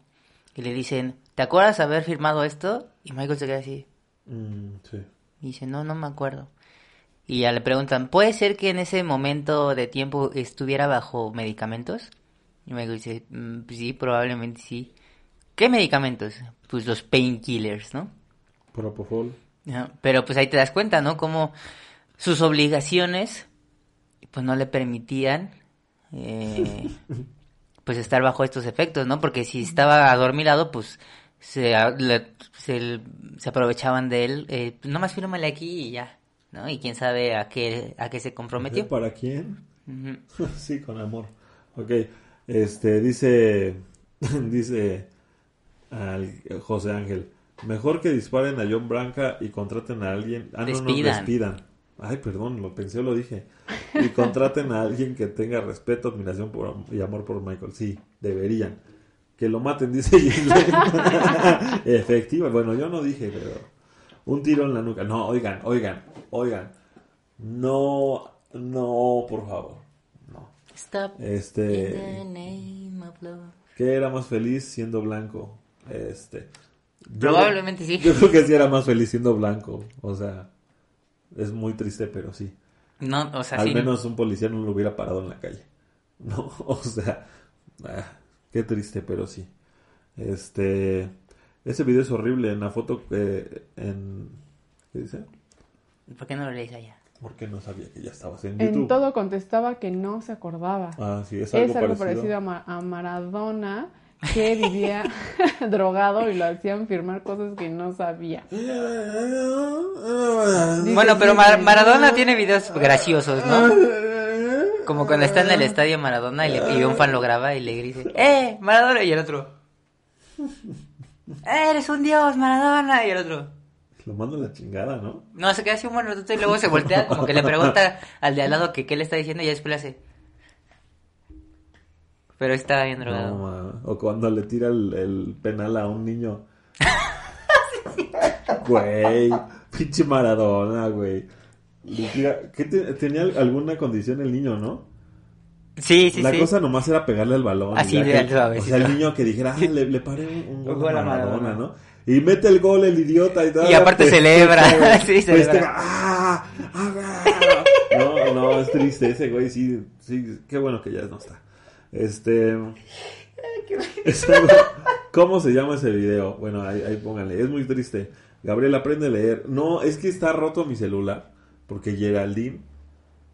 y le dicen, ¿te acuerdas haber firmado esto? Y Michael se queda así, Mm, sí. y dice, no, no me acuerdo. Y ya le preguntan, ¿puede ser que en ese momento de tiempo estuviera bajo medicamentos? Y Michael dice, "Mm, pues sí, probablemente sí. ¿Qué medicamentos? Pues los painkillers, ¿no? Propofol. Pero pues ahí te das cuenta, ¿no? Como sus obligaciones pues no le permitían eh, pues estar bajo estos efectos, ¿no? Porque si estaba adormilado, pues se, a- le- se, se aprovechaban de él. Eh, nomás fírmale aquí y ya, ¿no? Y quién sabe a qué, a qué se comprometió. ¿Para quién? Sí, con amor. Ok, este, dice, dice al José Ángel, mejor que disparen a John Branca y contraten a alguien, ah, no, no, Despidan. Ay, perdón, lo pensé lo dije. Y contraten a alguien que tenga respeto, admiración por, y amor por Michael. Sí, deberían. Que lo maten, dice. Efectivo. Bueno, yo no dije, pero un tiro en la nuca. No, oigan, oigan, oigan. No, no, por favor. No. Stop. Este. ¿qué era más feliz siendo blanco? Este. yo- Probablemente sí. Yo creo que sí era más feliz siendo blanco. O sea, es muy triste, pero sí. No, o sea, Al sí. menos un policía no lo hubiera parado en la calle. No, o sea, ah, qué triste, pero sí. Este, ese video es horrible. En la foto, eh, en, ¿qué dice? ¿Por qué no lo lees allá? Porque no sabía que ya estabas en En YouTube. todo contestaba que no se acordaba. Ah, sí, es algo, es algo parecido. parecido a, Ma- a Maradona, que vivía drogado y lo hacían firmar cosas que no sabía. Bueno, pero Mar- Maradona tiene videos graciosos, ¿no? Como cuando está en el estadio Maradona y, le- y un fan lo graba y le dice, ¡Eh, Maradona! Y el otro, ¡Eres un dios, Maradona! Y el otro, Lo mando a la chingada, ¿no? no, se queda así un buen ratito y luego se voltea, como que le pregunta al de al lado que qué le está diciendo y después le hace. Pero estaba bien No, drogado. ma. O cuando le tira el, el penal a un niño. Güey, pinche Maradona, güey. Le tira- ¿qué te- tenía alguna condición el niño, no? Sí, sí, la sí. cosa nomás era pegarle al balón. Así de que- alto, a O sea, el niño que dijera, ah, le, le paré un, un gol, gol a Maradona, Maradona. ¿no? Y mete el gol el idiota y todo. Y aparte celebra. Sí, celebra. ¡Ah! ¡Ah! No, no, es triste ese güey, sí, sí, qué bueno que ya no está. Este... es algo- ¿Cómo se llama ese video? Bueno, ahí, ahí pónganle, es muy triste. Gabriel, aprende a leer. No, es que está roto mi celular, porque Geraldine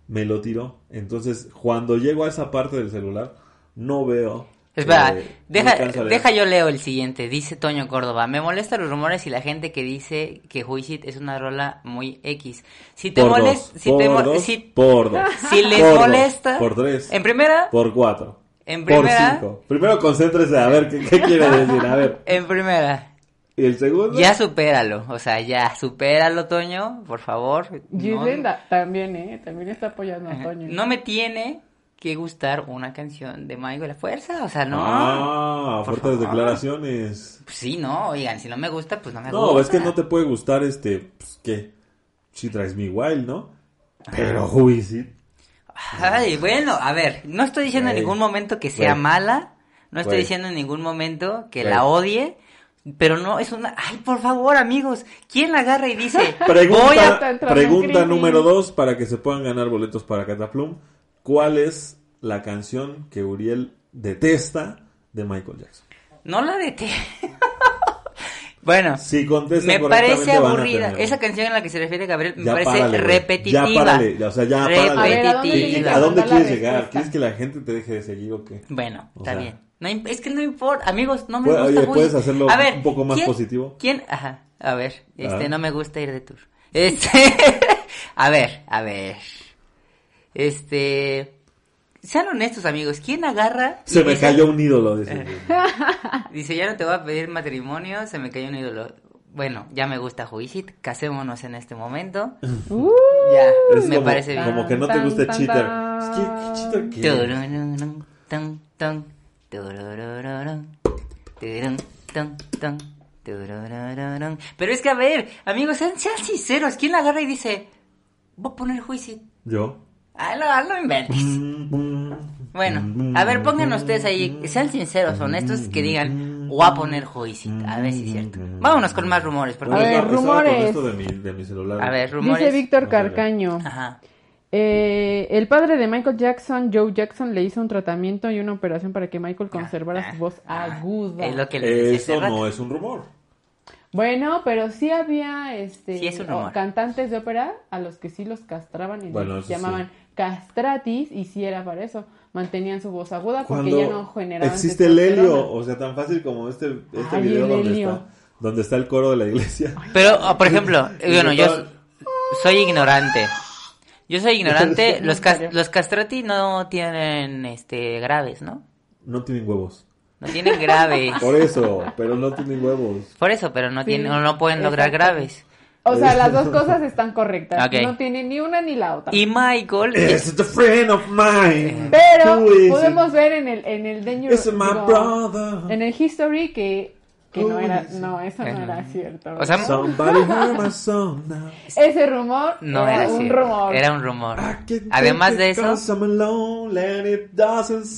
me lo tiró. Entonces, cuando llego a esa parte del celular, no veo. Espera, eh, deja, deja yo leo el siguiente. Dice Toño Córdoba. Me molestan los rumores y la gente que dice que Huisit es una rola muy X. Si te molesta, dos, si por te mo- dos, si, por dos. si les Por dos, molesta, por tres, en primera, por cuatro, en por primera, cinco. Primero concéntrese a ver qué, qué quiere decir. A ver, en primera, y el segundo. ya supéralo, o sea, ya supéralo, Toño, por favor. No, da- también, ¿eh? También está apoyando a Toño. no me tiene que gustar una canción de Michael a fuerza, o sea, no. Ah, Por fuertes favor. declaraciones. Pues sí, no, oigan, si no me gusta, pues no me No, gusta. es que no te puede gustar este, pues, ¿qué? She Drives Me Wild, ¿no? Pero Who Is It? Ay, bueno, a ver, no estoy diciendo en ningún momento que sea Güey. mala, no estoy Güey. diciendo en ningún momento que la odie, pero no es una... Ay, por favor, amigos, ¿quién la agarra y dice, Pregunta, voy a... Entrando pregunta número dos para que se puedan ganar boletos para Cataplum. ¿Cuál es la canción que Uriel detesta de Michael Jackson? No la dete. bueno, Si contesta me parece aburrida. Esa canción a la que se refiere Gabriel me Ya parece párale, repetitiva. Ya párale, ya, o sea, ya párale. A ver, ¿a dónde repetitiva. ¿A dónde quieres llegar? ¿Quieres que la gente te deje de seguir o qué? Bueno, O está sea. bien. No, es que no importa, amigos, no me Puede- gusta. oye. ¿puedes hacerlo A ver, un poco más ¿quién- positivo? ¿Quién? Ajá, a ver, este, Ah. no me gusta ir de tour. Este, a ver, a ver. Este, sean honestos, amigos, ¿quién agarra? Se me dice- cayó un ídolo ese. Dice, ya no te voy a pedir matrimonio, se me cayó un ídolo. Bueno, ya me gusta Juicit, casémonos en este momento. Uh, Ya, Es me como, parece bien. como que no te tan, cheater. que, ¿qué cheater qué? Pero es que, a ver, amigos, sean, sean sinceros. ¿Quién la agarra y dice, voy a poner juicio? Yo. Ah, no, no inventes. Bueno, a ver, pongan ustedes ahí, sean sinceros, honestos, que digan, voy a poner juicio. A ver si es cierto. Vámonos con más rumores, porque... A ver, con rumores. esto de mi, de mi celular. A ver, dice rumores. Víctor No sé. Carcaño. Ajá. Eh, el padre de Michael Jackson, Joe Jackson, le hizo un tratamiento y una operación para que Michael conservara su voz aguda. Es lo que le Eso no es un rumor. Bueno, pero sí había este Sí, es un o- rumor. cantantes de ópera a los que sí los castraban y Bueno, les llamaban castratis y sí era para eso. Mantenían su voz aguda porque Cuando ya no generaban existe el helio, o sea, tan fácil como este, este Ay, video donde helio. está, donde está el coro de la iglesia. Pero, por ejemplo, Y bueno, yo soy ignorante. Yo soy ignorante. Los, cas- los castrati no tienen, este, graves, ¿no? No tienen huevos. No tienen graves. Por eso, pero no tienen huevos. Por eso, pero no Sí, tienen, no pueden lograr graves. O sea, las dos cosas están correctas. No tiene ni una ni la otra. Y Michael, It's a friend of mine. Pero podemos it? ver en el en el Danger It's my digo, brother. en el History que que no Who era is it? no, eso no era cierto. o sea, Somebody heard my song now. ese rumor no era, era un cierto. rumor. Era un rumor. Además de it eso, alone it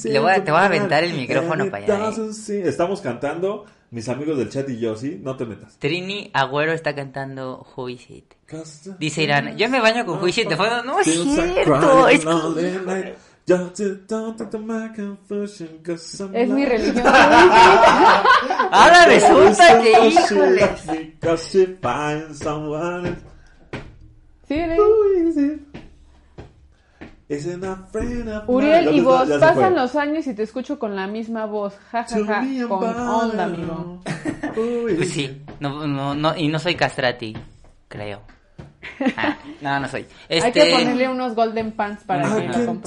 Le voy a- te voy a aventar el micrófono it para allá, ¿eh? Estamos cantando, mis amigos del chat y yo, ¿sí? No te metas. Trini Agüero está cantando Juicit. 'Cause the- Dice Irán, yo me baño con Juicit de fondo. No es cierto. Es Es mi religión. Ahora resulta que, híjole. sí, ¿eh? Uriel y vos, pasan los años y te escucho con la misma voz. Ja, ja, ja, con onda, amigo. Uy. Pues sí, no, no, no, y no soy castrati, creo. Ah, no, no soy. Este, Hay que ponerle unos golden pants para que lo.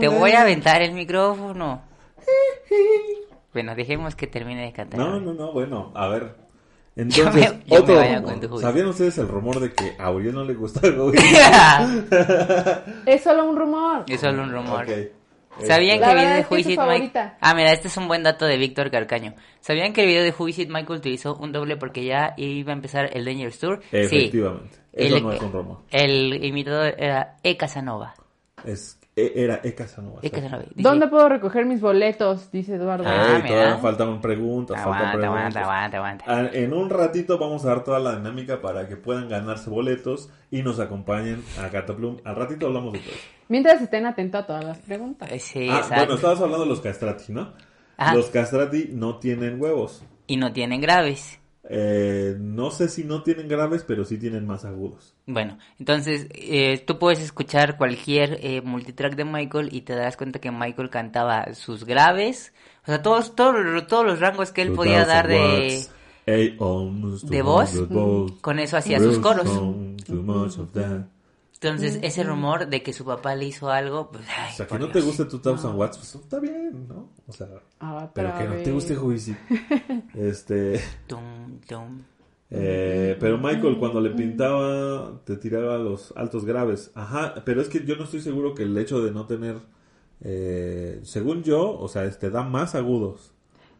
Te voy a aventar el micrófono. Bueno, dejemos que termine de cantar. No, no, no, bueno, a ver. Yo Entonces, me- yo otro rumor. ¿Sabían ustedes el rumor de que a Uriel no le gusta el Wii? Es solo un rumor. es solo un rumor. Ok. ¿Sabían La que el video de Who Is It Mike... favorita. Ah, mira, este es un buen dato de Víctor Carcaño. ¿Sabían que el video de Who Is It Michael utilizó un doble porque ya iba a empezar el Dangerous Tour? Efectivamente. Sí. Eso El- no es un rumor. El imitador era E. Casanova. Es, era E. Casanova. E. Casanova. Dice- ¿Dónde puedo recoger mis boletos? Dice Eduardo. Ah, Ey, mira. todavía faltan preguntas, faltan Aguanta, preguntas. aguanta, aguanta, aguanta. Ah, En un ratito vamos a dar toda la dinámica para que puedan ganarse boletos y nos acompañen a Cataplum. Al ratito hablamos de todo. eso. Mientras estén atentos a todas las preguntas. Eh, Sí, Ah, exacto. bueno, estabas hablando de los castrati, ¿no? Ajá. Los castrati no tienen huevos. Y no tienen graves. Eh, no sé si no tienen graves, pero sí tienen más agudos. Bueno, entonces eh, tú puedes escuchar cualquier eh, multitrack de Michael y te darás cuenta que Michael cantaba sus graves, o sea, todos todos, todos los rangos que él podía 2000 dar de eight ohms, de voz, 200 volts, con eso hacía sus coros. Entonces ese rumor de que su papá le hizo algo, pues, ay, O sea, que no te guste 2000 watts, pues está bien, ¿no? O sea, Ah, pero que no te guste Juicy. Este, Tum, tum. eh, pero Michael cuando le pintaba te tiraba los altos graves. Ajá, pero es que yo no estoy seguro que el hecho de no tener, eh, según yo, o sea, este da más agudos.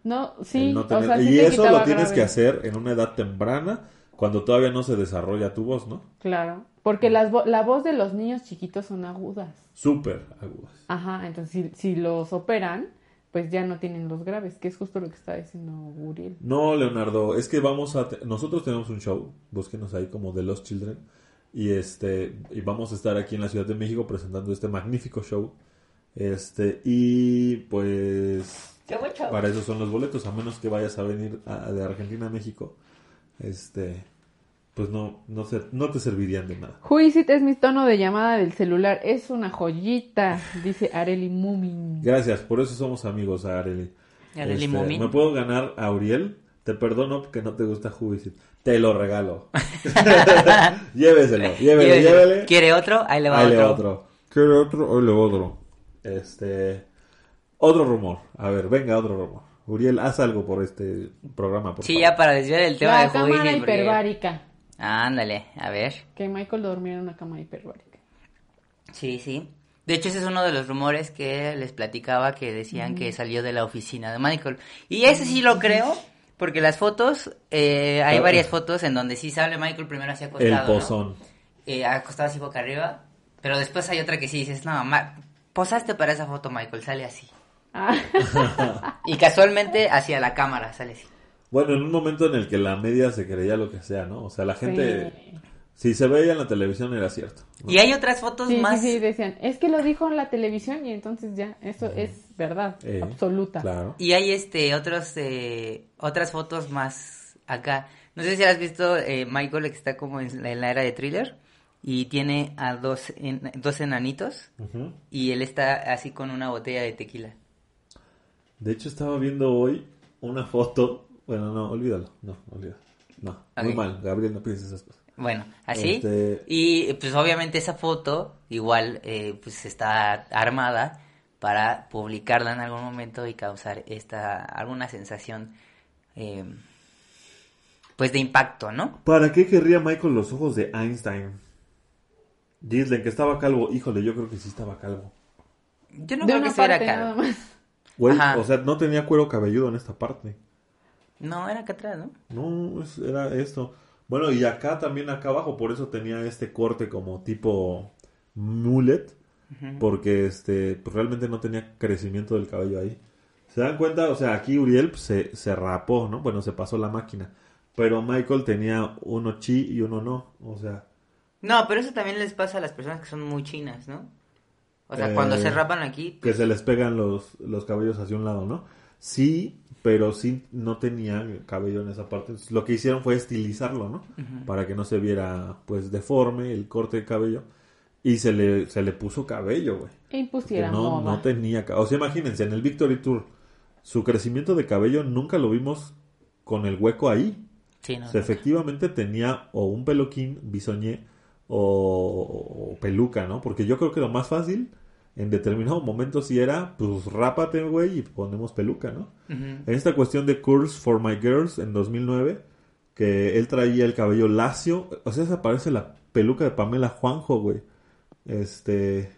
No, sí, no o tener- sea, sí y te eso lo tienes grave. que hacer en una edad temprana, cuando todavía no se desarrolla tu voz, ¿no? Claro, porque las vo- la voz de los niños chiquitos son agudas. Súper agudas. Ajá, entonces si, si los operan, pues ya no tienen los graves, que es justo lo que está diciendo Uriel. No, Leonardo, es que vamos a... te- Nosotros tenemos un show, búsquenos ahí como The Lost Children, y este y vamos a estar aquí en la Ciudad de México presentando este magnífico show. Este, y pues... Para eso son los boletos, a menos que vayas a venir a- de Argentina a México. Este, pues no, no, se- no te servirían de nada. Juicit es mi tono de llamada del celular, es una joyita, dice Areli Mumin. Gracias, por eso somos amigos, Areli. Areli Este, Mumin. ¿Me puedo ganar a Uriel? Te perdono porque no te gusta Jubisit. Te lo regalo. lléveselo, llévele, llévele. ¿Quiere otro? Ahí le va Ahí le otro. va otro. ¿Quiere otro? Ahí le va otro. Este. Otro rumor. A ver, venga, otro rumor. Uriel, haz algo por este programa, por Sí, favor. ya para desviar el tema La de Who Is cámara porque- hiperbárica. Ándale, a ver. Que Michael dormía en una cama hiperbárica. Sí, sí. De hecho, ese es uno de los rumores que les platicaba que decían que salió de la oficina de Michael. Y ese sí lo creo, porque las fotos, eh, hay Ah. varias fotos en donde sí sale Michael primero así El acostado. ¿no? pozón. Eh, acostado así boca arriba. Pero después hay otra que sí dices, no, ma- posaste para esa foto, Michael, sale así. Ah, Y casualmente hacia la cámara sale así. Bueno, en un momento en el que la media se creía lo que sea, ¿no? O sea, la gente. Sí. Si se veía en la televisión era cierto. ¿no? Y hay otras fotos sí, sí, más. sí, decían, es que lo dijo en la televisión y entonces ya, eso es verdad, Eh, absoluta. Claro. Y hay este otros eh, otras fotos más acá. No sé si has visto eh, Michael que está como en la, en la era de thriller y tiene a dos en- dos enanitos y él está así con una botella de tequila. De hecho, estaba viendo hoy una foto. Bueno, no, olvídalo. No, olvídalo. No, muy mal. Gabriel, no pienses esas cosas. Bueno, así. Este- Y pues obviamente esa foto igual eh, pues está armada para publicarla en algún momento y causar esta alguna sensación eh, pues de impacto, ¿no? ¿Para qué querría Michael los ojos de Einstein? Gislen, que estaba calvo. Híjole, yo creo que sí estaba calvo. Yo no de creo que. Güey, Ajá. o sea, no tenía cuero cabelludo en esta parte. No, era acá atrás, ¿no? No, era esto. Bueno, y acá también, acá abajo, por eso tenía este corte como tipo mullet. Porque este, pues realmente no tenía crecimiento del cabello ahí. ¿Se dan cuenta? O sea, aquí Uriel pues, se, se rapó, ¿no? Bueno, se pasó la máquina. Pero Michael tenía uno chi y uno no. O sea, No, pero eso también les pasa a las personas que son muy chinas, ¿no? O sea, Eh, cuando se rapan aquí, que se les pegan los, los cabellos hacia un lado, ¿no? Sí, pero sí no tenía cabello en esa parte. Entonces, lo que hicieron fue estilizarlo, ¿no? Para que no se viera, pues, deforme el corte de cabello. y se le, se le puso cabello, güey. E impusiera no, moda. no tenía cabello. O sea, imagínense, en el Victory Tour, su crecimiento de cabello nunca lo vimos con el hueco ahí. Sí, no. O sea, efectivamente tenía o un peluquín, bisoñé, o, o peluca, ¿no? Porque yo creo que lo más fácil en determinado momento sí era, pues rápate, güey, y ponemos peluca, ¿no? En esta cuestión de Curse for My Girls en 2009, que él traía el cabello lacio, o sea, se parece la peluca de Pamela Juanjo, güey. Este,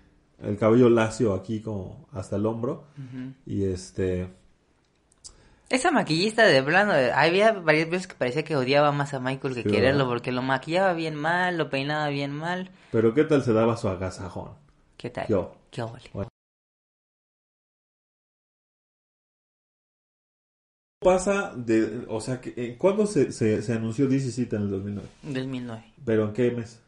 el cabello lacio aquí como hasta el hombro. Y este, Esa maquillista de plano, había varias veces que parecía que odiaba más a Michael que Sí, quererlo ¿verdad? porque lo maquillaba bien mal, lo peinaba bien mal. pero ¿qué tal se daba su agasajón? ¿Qué tal? Yo. ¿Qué óvole? Pasa de, o sea, que, eh, ¿cuándo se, se, se anunció DC City en el 2009? 2009. ¿Pero en qué mes?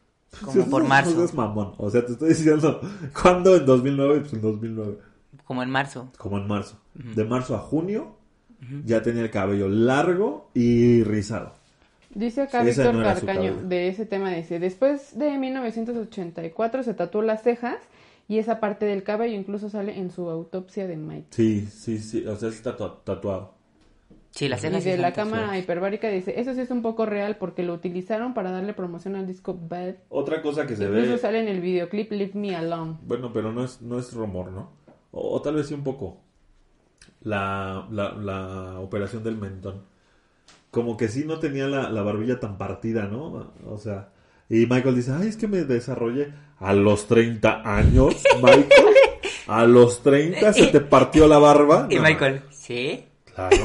Como por No marzo. seas mamón. O sea, te estoy diciendo, ¿cuándo en 2009? Pues en 2009. Como en marzo. como en marzo. De marzo a junio ya tenía el cabello largo y rizado. Dice acá Sí, ese Víctor no Carcaño de ese tema, dice, después de 1984 se tatuó las cejas y esa parte del cabello incluso sale en su autopsia de Mike. Sí, sí, sí. O sea, está tatu- tatuado. Sí, las Y de la cámara hiperbárica dice, eso sí es un poco real porque lo utilizaron para darle promoción al disco Bad. Otra cosa que se Incluso ve. sale en el videoclip Leave Me Alone. Bueno, pero no es, no es rumor, ¿no? O, o tal vez sí un poco. La, la, la operación del mentón. Como que sí no tenía la, la barbilla tan partida, ¿no? O sea. Y Michael dice, ay, es que me desarrollé a los 30 años, Michael. A los 30 se te partió la barba. Y No, Michael, ¿sí? Claro.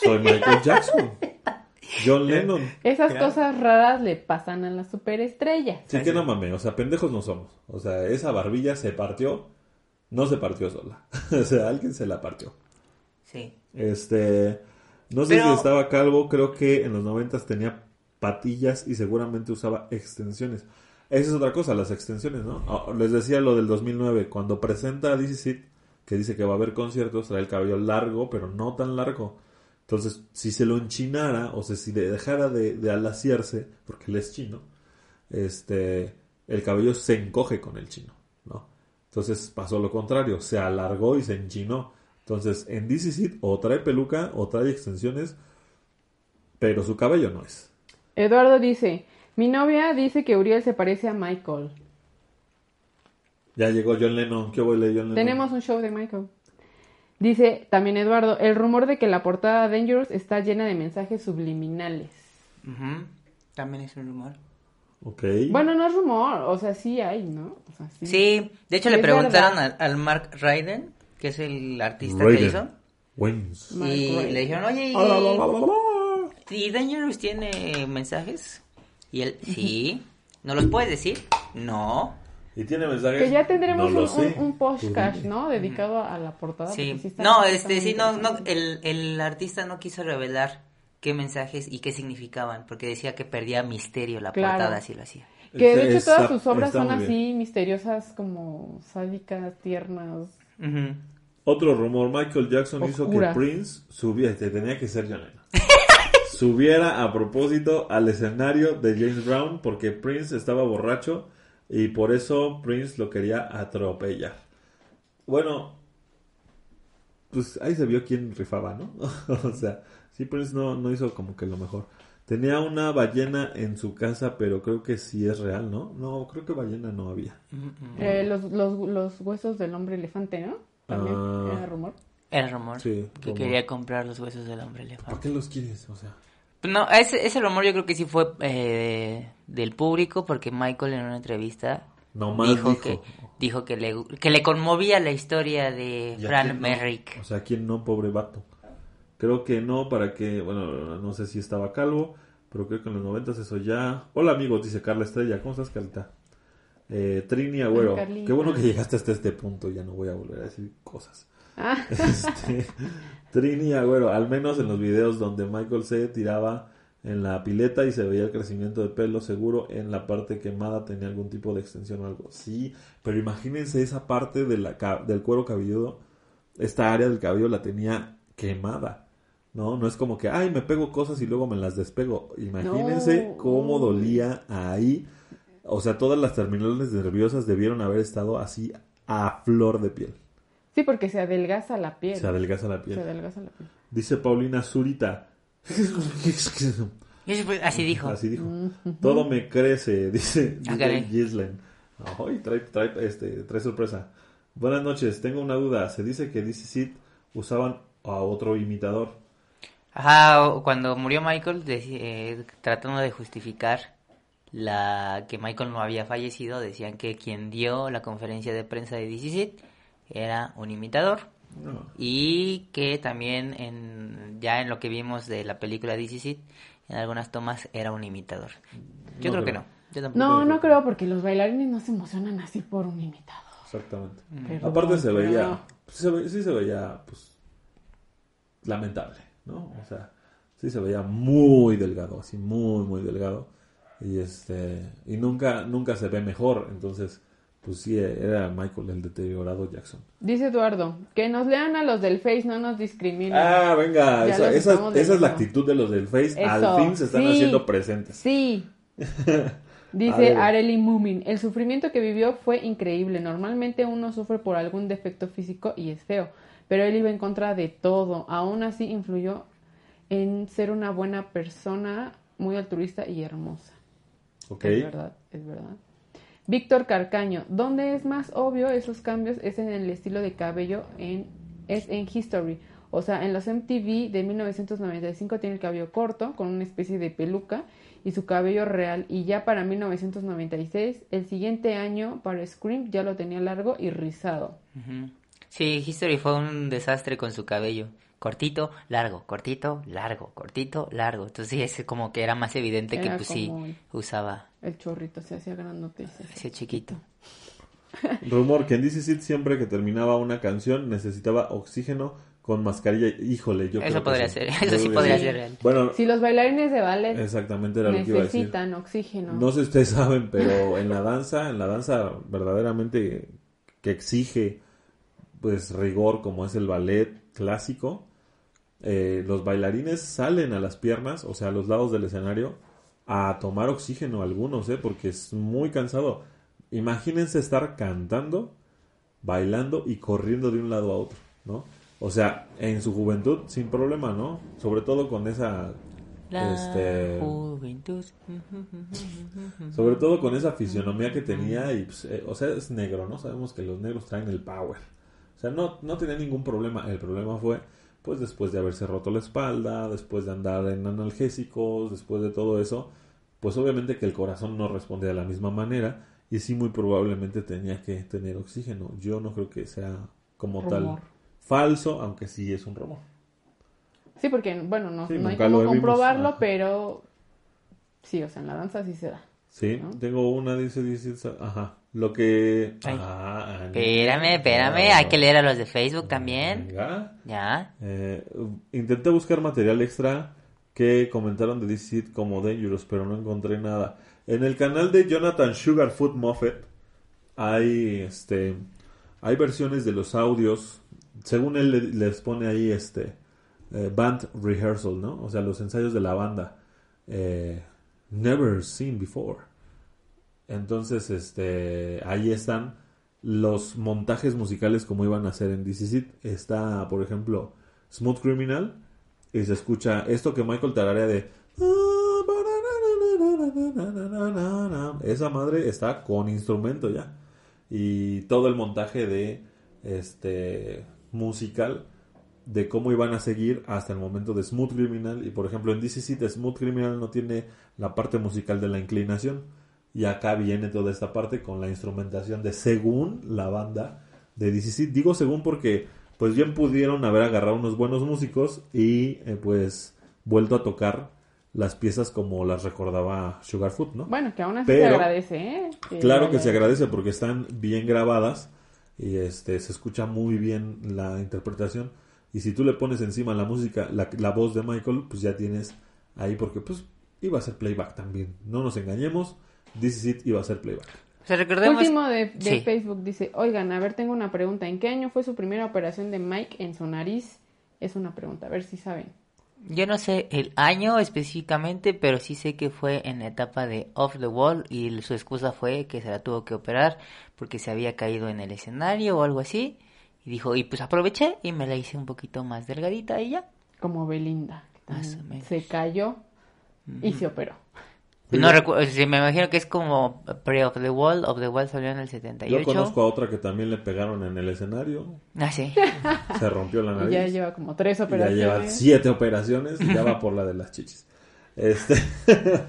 Soy Michael Jackson. John Lennon. Esas cosas raras le pasan a las superestrellas. Sí que no mames, o sea, pendejos no somos. O sea, esa barbilla se partió, no se partió sola. o sea, alguien se la partió. Sí. Este, no sé Pero- si estaba calvo, creo que en los noventas tenía patillas y seguramente usaba extensiones. Esa es otra cosa, las extensiones, ¿no? Ah, Les decía lo del 2009, cuando presenta a DC que dice que va a haber conciertos, trae el cabello largo, pero no tan largo. Entonces, si se lo enchinara, o sea, si dejara de, de alaciarse, porque él es chino, este, el cabello se encoge con el chino, ¿no? Entonces pasó lo contrario, se alargó y se enchinó. Entonces, en DC o trae peluca o trae extensiones, pero su cabello no es. Eduardo dice, mi novia dice que Uriel se parece a Michael. Ya llegó John Lennon, ¿qué huele John Lennon? Tenemos un show de Michael. Dice también Eduardo, el rumor de que la portada Dangerous está llena de mensajes subliminales. Ujú. También es un rumor. Ok. Bueno, no es rumor, o sea, sí hay, ¿no? O sea, sí. Sí, de hecho le preguntaron al, al Mark Ryden, que es el artista que Raiden. hizo, Wins. Y Ryden. le dijeron, oye, ¿y, ¿y Dangerous tiene mensajes? Y él, sí. ¿No los puedes decir? No. ¿Y tiene mensajes? Que ya tendremos No un, un, un podcast. ¿no? Dedicado a la portada. Sí. No, este, sí, no, no, el, el artista no quiso revelar qué mensajes y qué significaban, porque decía que perdía misterio la Claro. portada si lo hacía. Que de hecho Está- todas sus obras son así bien. misteriosas, como sádicas, tiernas. Ujú. Otro rumor, Michael Jackson hizo que. Prince subiera, te tenía que ser Lennon. subiera a propósito al escenario de James Brown porque Prince estaba borracho y por eso Prince lo quería atropellar. Bueno, pues ahí se vio quién rifaba, ¿no? o sea, sí, Prince no, no hizo como que lo mejor. Tenía una ballena en su casa, pero creo que sí es real, ¿no? No, creo que ballena no había. Eh, los, los, los huesos del hombre elefante, ¿no? También Ah. era rumor. Era rumor Sí, que rumor. quería comprar los huesos del hombre ¿Por elefante. qué los quieres? O sea, No, ese, ese rumor yo creo que sí fue eh, del público, porque Michael en una entrevista dijo, dijo. que dijo que le, que le conmovía la historia de ¿Y a Fran no? Merrick. O sea, ¿quién no, pobre vato? Creo que no, para que, bueno, no sé si estaba calvo, pero creo que en los noventas eso ya. Hola amigos, dice Carla Estrella, ¿cómo estás, Carlita? Eh, Trini Agüero, qué bueno que llegaste hasta este punto, ya no voy a volver a decir cosas. Ah, Este, Trini Agüero, al menos en los videos donde Michael se tiraba en la pileta y se veía el crecimiento de pelo, seguro en la parte quemada tenía algún tipo de extensión o algo. Sí, pero imagínense esa parte de la, ca- del cuero cabelludo, esta área del cabello la tenía quemada. No, no es como que, ay, me pego cosas y luego me las despego. Imagínense No. cómo dolía ahí O sea, todas las terminales nerviosas debieron haber estado así a flor de piel. Sí, porque se adelgaza la piel. Se adelgaza la piel. Se adelgaza la piel. Dice Paulina Zurita. Así dijo. Así dijo. Todo me crece, dice, Ah. Gislen. Ay, trae, trae, este, trae sorpresa. Buenas noches, tengo una duda. Se dice que DC usaban a otro imitador. Ajá, cuando murió Michael, eh, tratando de justificar la que Michael no había fallecido, decían que quien dio la conferencia de prensa de DC era un imitador No. y que también en ya en lo que vimos de la película DC en algunas tomas era un imitador. Yo No creo que no. Yo tampoco. No, no creo porque los bailarines no se emocionan así por un imitado. Exactamente. Pero- Aparte se veía, no. sí se, ve- sí se veía, pues, lamentable, ¿no? O sea, sí se veía muy delgado, así muy, muy delgado. Y este, y nunca, nunca se ve mejor. Entonces, pues sí, era Michael el deteriorado Jackson. Dice Eduardo, que nos lean a los del Face, no nos discriminen. Ah, venga, esa, es la actitud de los del Face. Al Eso, fin se están sí. haciendo presentes. Sí. Dice ver. Arely Mumin, el sufrimiento que vivió fue increíble. Normalmente uno sufre por algún defecto físico y es feo, pero él iba en contra de todo. Aún así influyó en ser una buena persona, muy altruista y hermosa. Ok. Es verdad, es verdad. Víctor Carcaño, ¿dónde es más obvio esos cambios? Es en el estilo de cabello, en, es en History. O sea, en los MTV de 1995 tiene el cabello corto, con una especie de peluca, y su cabello real. Y ya para 1996, el siguiente año, para Scream, ya lo tenía largo y rizado. Sí, History fue un desastre con su cabello. Cortito, largo, cortito, largo, cortito, largo. Entonces sí, es como que era más evidente que pues sí usaba El chorrito se hacía grandote. se hacía chiquito. Rumor que en DC Seed siempre que terminaba una canción necesitaba oxígeno con mascarilla. Híjole, yo Eso creo que podría sí. ser, eso sí que podría sí. ser real. Bueno, Si los bailarines de ballet exactamente era lo que iba a decir. necesitan oxígeno. No sé si ustedes saben, pero en la danza, en la danza verdaderamente que exige pues rigor como es el ballet clásico, eh, los bailarines salen a las piernas, o sea, a los lados del escenario, a tomar oxígeno algunos, ¿eh? porque es muy cansado. Imagínense estar cantando, bailando y corriendo de un lado a otro, ¿no? O sea, en su juventud sin problema, ¿no? Sobre todo con esa La este juventud. sobre todo con esa fisionomía que tenía y, pues, eh, o sea, es negro, ¿no? Sabemos que los negros traen el power. O sea, no, no tenía ningún problema. El problema fue, pues, después de haberse roto la espalda, después de andar en analgésicos, después de todo eso, pues obviamente que el corazón no responde de la misma manera y sí muy probablemente tenía que tener oxígeno. Yo no creo que sea como Rumor. tal falso, aunque sí es un rumor. Sí, porque, bueno, no, Sí, no hay cómo comprobarlo, ajá. pero sí, o sea, en la danza sí se da. Sí, ¿No? tengo una, dice, dice, ajá. Lo que... Ay. Ah, Espérame, espérame, hay que leer a los de Facebook también. Venga. Ya. Eh, intenté buscar material extra que comentaron de DC Seed como Dangerous, pero no encontré nada. En el canal de Jonathan Sugarfoot Moffett hay este hay versiones de los audios, según él le- les pone ahí este eh, band rehearsal, ¿no? O sea, los ensayos de la banda. Eh, never seen before. Entonces, este, ahí están los montajes musicales como iban a ser en DC Seed. Está, por ejemplo, Smooth Criminal y se escucha esto que Michael tararea de esa madre está con instrumento ya y todo el montaje de este musical de cómo iban a seguir hasta el momento de Smooth Criminal y por ejemplo en DC Seed Smooth Criminal no tiene la parte musical de la inclinación y acá viene toda esta parte con la instrumentación de según la banda de DC Seed. digo según porque pues bien pudieron haber agarrado unos buenos músicos y eh, pues vuelto a tocar las piezas como las recordaba Sugarfoot, ¿no? Bueno, que aún así Pero- se agradece, ¿eh? Claro que se agradece porque están bien grabadas y este se escucha muy bien la interpretación y si tú le pones encima la música, la, la voz de Michael, pues ya tienes ahí porque pues iba a ser playback también. No nos engañemos, This Is It iba a ser playback. O sea, recordemos... Último de, de Sí. Facebook dice, oigan, a ver, tengo una pregunta. ¿En qué año fue su primera operación de Mike en su nariz? Es una pregunta, a ver si saben. Yo no sé el año específicamente, pero sí sé que fue en la etapa de Off the Wall y su excusa fue que se la tuvo que operar porque se había caído en el escenario o algo así. Y dijo, y pues aproveché y me la hice un poquito más delgadita y ya. Como Belinda. Más o menos. Se cayó y se operó. No recuerdo, sí, me imagino que es como Pre of the Wall, Of the Wall salió en el 78. Yo conozco a otra que también le pegaron en el escenario. Ah, sí. Se rompió la Y nariz. ya lleva como tres Y ya operaciones. lleva siete operaciones y ya va por la de las chichis. Este,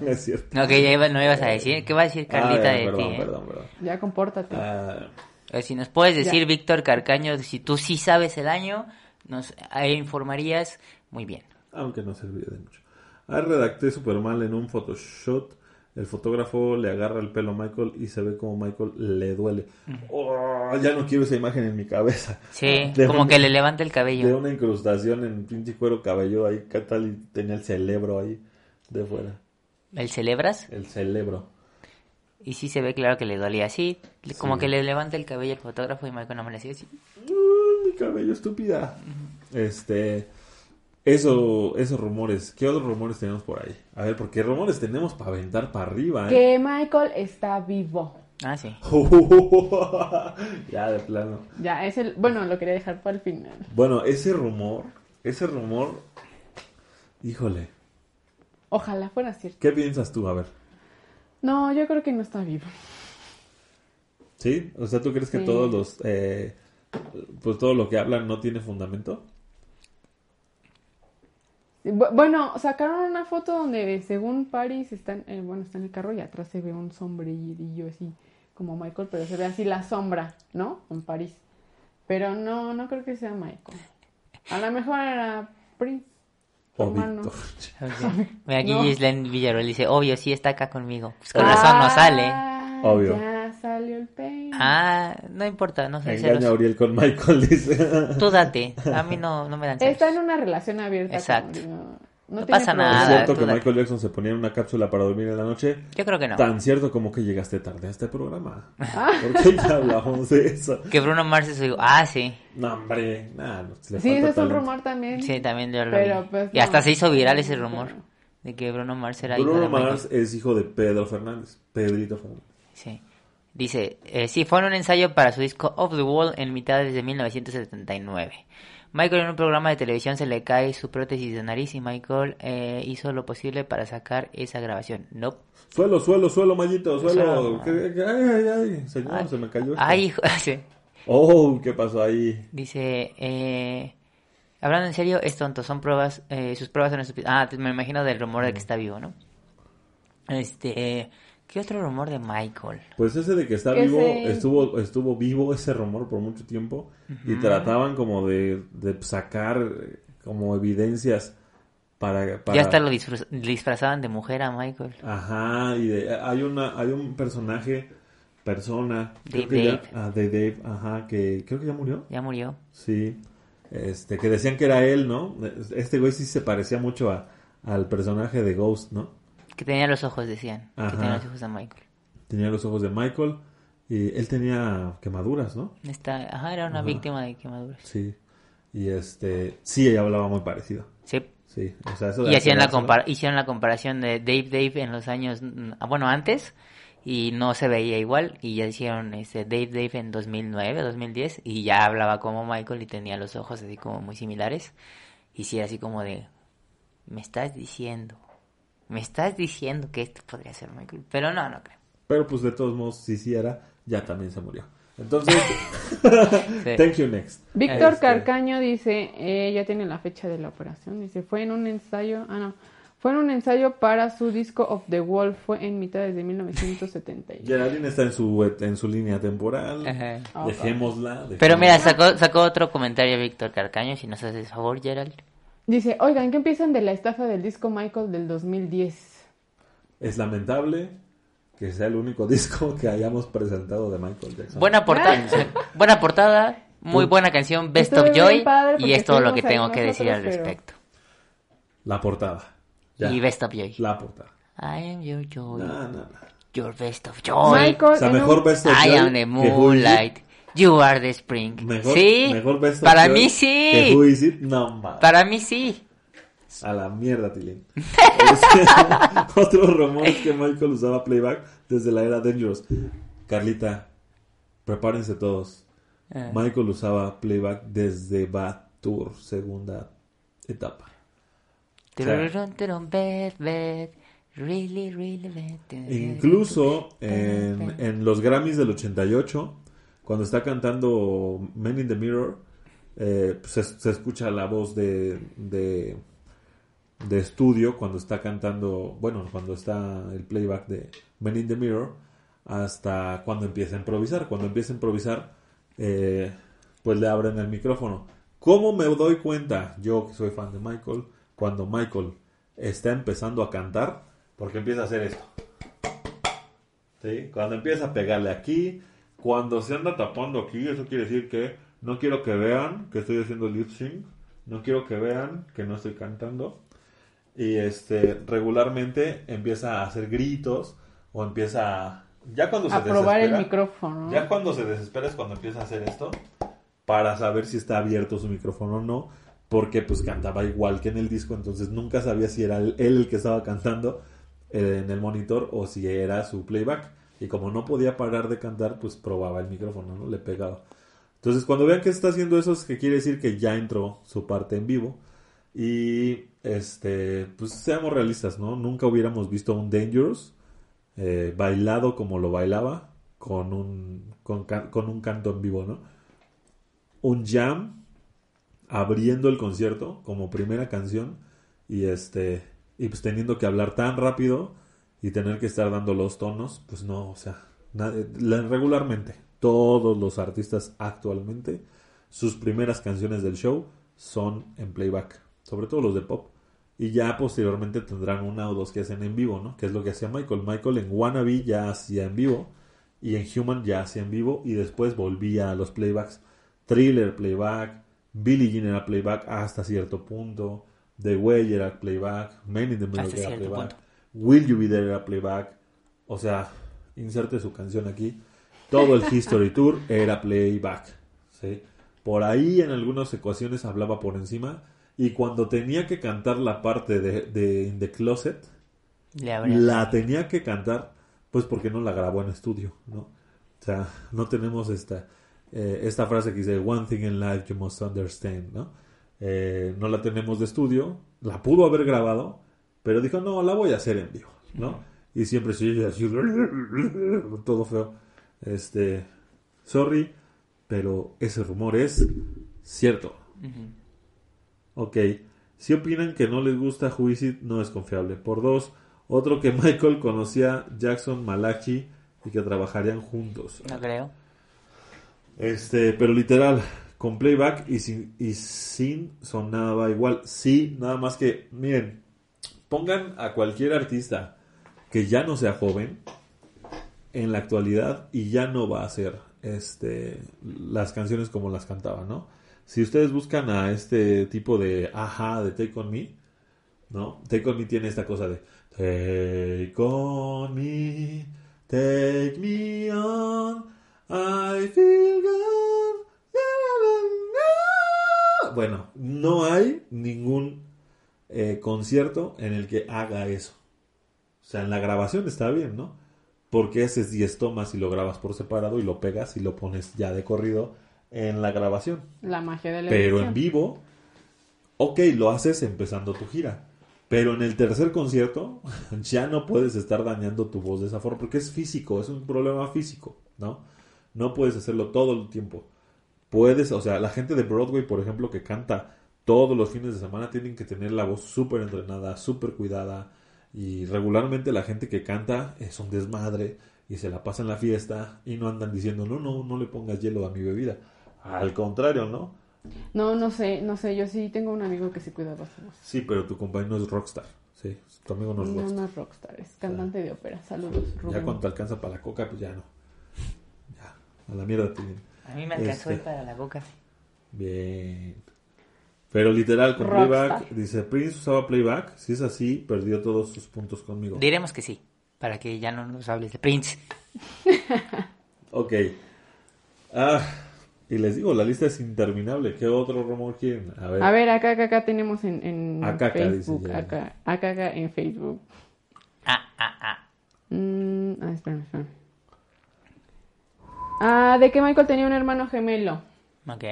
no es cierto. No, que ya iba- no ibas a decir. ¿Qué va a decir Carlita Ah, de perdón, ti? eh? perdón, perdón. Ya compórtate. Ah, Eh, Si nos puedes decir, Ya. Víctor Carcaño, si tú sí sabes el año, nos informarías muy bien. aunque no serviría de mucho. Ah, redacté super mal en un Photoshop. El fotógrafo le agarra el pelo a Michael y se ve como Michael le duele. Oh, ya no quiero esa imagen en mi cabeza. Sí, De como un- que le levanta el De cabello. una incrustación en pinche cuero cabelludo ahí. ¿Qué tal? Y tenía el cerebro ahí de fuera. ¿El celebras? El cerebro. Y sí se ve claro que le dolía así. Como Sí. que le levanta el cabello el fotógrafo y Michael no me le sigue así. Uh, mi cabello estúpida. Este. Eso, esos rumores. ¿Qué otros rumores tenemos por ahí? A ver, porque rumores tenemos para aventar para arriba, ¿eh? Que Michael está vivo. Ah, sí. ya, de plano. Ya, es el... Bueno, lo quería dejar para el final. Bueno, ese rumor, ese rumor, híjole, Ojalá fuera cierto. ¿qué piensas tú? A ver, No, yo creo que no está vivo. ¿sí? O sea, ¿tú crees que Sí. todos los, eh, pues todo lo que hablan no tiene fundamento? Bu- Bueno, sacaron una foto donde según Paris está en, eh, bueno, está en el carro y atrás se ve un sombrerillo así como Michael, pero se ve así la sombra, ¿no? En París. Pero no, no creo que sea Michael. A lo mejor era Prince. O. Víctor. Ok. Mira, aquí No. Gislen Villarreal dice, obvio, sí está acá conmigo. Pues con razón no sale. Ah, Obvio. Ya salió el peine. Ah, no importa, no sé. Engaña a. Uriel con Michael, dice. Tú date, a mí no, no me dan celos. Está en una relación abierta. Exacto. como No tiene pasa problema. ¿Es nada. cierto que. Michael Jackson se ponía en una cápsula para dormir en la noche? Yo creo que no. Tan cierto como que llegaste tarde a este programa. ¿Por qué ya hablamos de eso? Que Bruno Mars es su... Ah, sí. No, hombre, nada, no, le Sí, ese es un rumor también. Sí, también yo lo Pero, vi. pues, y hasta no. se hizo viral ese No, rumor. De que Bruno Mars era hijo Bruno de Michael. Mars es hijo de Pedro Fernández. Pedrito Fernández. Sí. Dice, eh, sí, fue en un ensayo para su disco Off the Wall en mitad de 1979. Michael en un programa de televisión se le cae su prótesis de nariz y Michael eh, hizo lo posible para sacar esa grabación. No. Suelo, suelo, suelo, Mayito, suelo. Suelo. ¿Qué- qué- Ay, ay, ay, señor, se me cayó. esto. Ay, hijo. sí. Oh, ¿qué pasó ahí? Dice, eh, hablando en serio, es tonto, son pruebas, eh, sus pruebas son estúpidas. Ah, me imagino del rumor de que está vivo, ¿no? Este, ¿qué otro rumor de Michael? Pues ese de que está Ese- vivo, estuvo, estuvo vivo ese rumor por mucho tiempo y trataban como de, de sacar eh, como evidencias para... para... Ya hasta lo disfraz- disfrazaban de mujer a Michael. Ajá, y de- hay una hay un personaje, persona, creo Dave que ya- Dave. ah, de Dave, ajá, que creo que ya murió. Ya murió. Sí, este, que decían que era él, ¿no? Este güey sí se parecía mucho a, al personaje de Ghost, ¿no? Que tenía los ojos, decían. Ajá. Que tenía los ojos de Michael. Tenía los ojos de Michael y él tenía quemaduras, ¿no? Esta, ajá, era una Ajá. víctima de quemaduras. Sí. Y este, sí, ella hablaba muy parecido. Sí. Sí, o sea, eso de Y hacían la, compara- hicieron la comparación de Dave Dave en los años, ah, bueno, antes, y no se veía igual, y ya hicieron este Dave Dave en 2009, 2010, y ya hablaba como Michael y tenía los ojos así como muy similares, y sí, así como de, me estás diciendo, me estás diciendo que esto podría ser Michael, pero no, no creo. Pero pues de todos modos, si sí era, ya también se murió. Entonces, Sí. thank you next. Víctor Este, Carcaño dice, eh, ya tiene la fecha de la operación, dice, fue en un ensayo, ah no, fue en un ensayo para su disco Of the Wall, fue en mitad de 1970. Geraldine está en su, en su línea temporal. Ah, Dejémosla. Pero dejémosla. mira, sacó, sacó otro comentario Víctor Carcaño, si nos haces favor, Gerald. Dice, oigan, ¿qué piensan de la estafa del disco Michael del 2010? Es lamentable que sea el único disco que hayamos presentado de Michael Jackson. Buena portada, buena portada, muy buena canción, Best of Joy, y es todo lo que tengo que decir al respecto. La portada. Ya. Y Best of Joy. La portada. I am your joy, No, no, no. your best of joy. Michael, O sea, en mejor un- Best of I Joy am the moonlight, you are the spring. Mejor, sí, mejor Best para mí sí, Who Is It. No, para mí sí. A la mierda, Tilín. Otro rumor es que Michael usaba playback desde la era Dangerous. Carlita, prepárense todos. Ah. Michael usaba playback desde Bad Tour, segunda etapa. Incluso en los Grammys del 88, cuando está cantando Men in the Mirror, eh, se, se escucha la voz de, de, de estudio cuando está cantando, bueno, cuando está el playback de Men in the Mirror, hasta cuando empieza a improvisar. Cuando empieza a improvisar, eh, pues le abren el micrófono. ¿Cómo me doy cuenta, yo que soy fan de Michael, cuando Michael está empezando a cantar? Porque empieza a hacer esto. ¿Sí? Cuando empieza a pegarle aquí, cuando se anda tapando aquí, eso quiere decir que no quiero que vean que estoy haciendo lip sync, no quiero que vean que no estoy cantando. Y este regularmente empieza a hacer gritos o empieza a ya cuando se A probar el micrófono. ya cuando se desespera es cuando empieza a hacer esto para saber si está abierto su micrófono o no, porque pues cantaba igual que en el disco, entonces nunca sabía si era él él el que estaba cantando eh, en el monitor o si era su playback. Y como no podía parar de cantar, pues probaba el micrófono, ¿no? Le pegaba. Entonces cuando vean que está haciendo eso es que quiere decir que ya entró su parte en vivo. Y este, pues seamos realistas, ¿no? Nunca hubiéramos visto un Dangerous eh, bailado como lo bailaba con un, con, con un canto en vivo, ¿no? Un jam abriendo el concierto como primera canción y este y pues teniendo que hablar tan rápido y tener que estar dando los tonos, pues no, o sea, regularmente todos los artistas actualmente sus primeras canciones del show son en playback, sobre todo los de pop. Y ya posteriormente tendrán una o dos que hacen en vivo, ¿no? Que es lo que hacía Michael. Michael en Wannabe ya hacía en vivo y en Human ya hacía en vivo y después volvía a los playbacks. Thriller playback, Billie Jean era playback hasta cierto punto, The Way era playback, Men in the Hasta era playback, punto. Will You Be There era playback. O sea, inserte su canción aquí. Todo el History Tour era playback. ¿sí? Por ahí en algunas ecuaciones hablaba por encima. Y cuando tenía que cantar la parte de, de In the Closet, la tenía que cantar, pues porque no la grabó en estudio, ¿no? O sea, no tenemos esta, eh, esta frase que dice, One thing in life you must understand, ¿no? Eh, no la tenemos de estudio, la pudo haber grabado, pero dijo, no, la voy a hacer en vivo, ¿no? Y siempre sí, así, todo feo. Este, sorry, pero ese rumor es cierto. Ujú. Ok. Si opinan que no les gusta It, no es confiable. Por dos, otro que Michael conocía Jackson Malachi y que trabajarían juntos. No creo. Este, pero literal, con playback y sin, y sin sonaba igual. Sí, nada más que, miren, pongan a cualquier artista que ya no sea joven en la actualidad y ya no va a hacer este las canciones como las cantaba, ¿no? Si ustedes buscan a este tipo de ajá de Take On Me, ¿no? Take On Me tiene esta cosa de Take On Me, Take Me On, I feel good. Bueno, no hay ningún eh, concierto en el que haga eso. O sea, en la grabación está bien, ¿no? Porque haces 10 tomas y lo grabas por separado y lo pegas y lo pones ya de corrido en la grabación. La magia de la Pero edición. en vivo, ok, lo haces empezando tu gira. Pero en el tercer concierto ya no puedes estar dañando tu voz de esa forma porque es físico, es un problema físico, ¿no? No puedes hacerlo todo el tiempo. Puedes, o sea, la gente de Broadway, por ejemplo, que canta todos los fines de semana, tienen que tener la voz súper entrenada, súper cuidada. Y regularmente la gente que canta es un desmadre y se la pasa en la fiesta y no andan diciendo, no, no, no le pongas hielo a mi bebida. Al contrario, ¿no? No, no sé, no sé. Yo sí tengo un amigo que se cuida bastante. Sí, pero tu compañero no es rockstar. Sí, tu amigo no es No, rockstar. no es rockstar, es cantante de ópera. Saludos, Rubén. Ya cuando te alcanza para la coca, pues ya no. Ya, a la mierda te A mí me alcanzó Este. para la boca. Bien. Pero literal, con Rockstar. playback, dice, Prince usaba playback. Si es así, perdió todos sus puntos conmigo. Diremos que sí, para que ya no nos hables de Prince. Ok. Ah, Y les digo, la lista es interminable. ¿Qué otro rumor quieren? A ver. A ver, acá, acá, acá tenemos en, en Acá, acá, dice Facebook. ya. Acá, acá, acá en Facebook. Ah, ah, ah. Mm, ah, espera, espera. Ah, de que Michael tenía un hermano gemelo. Ok.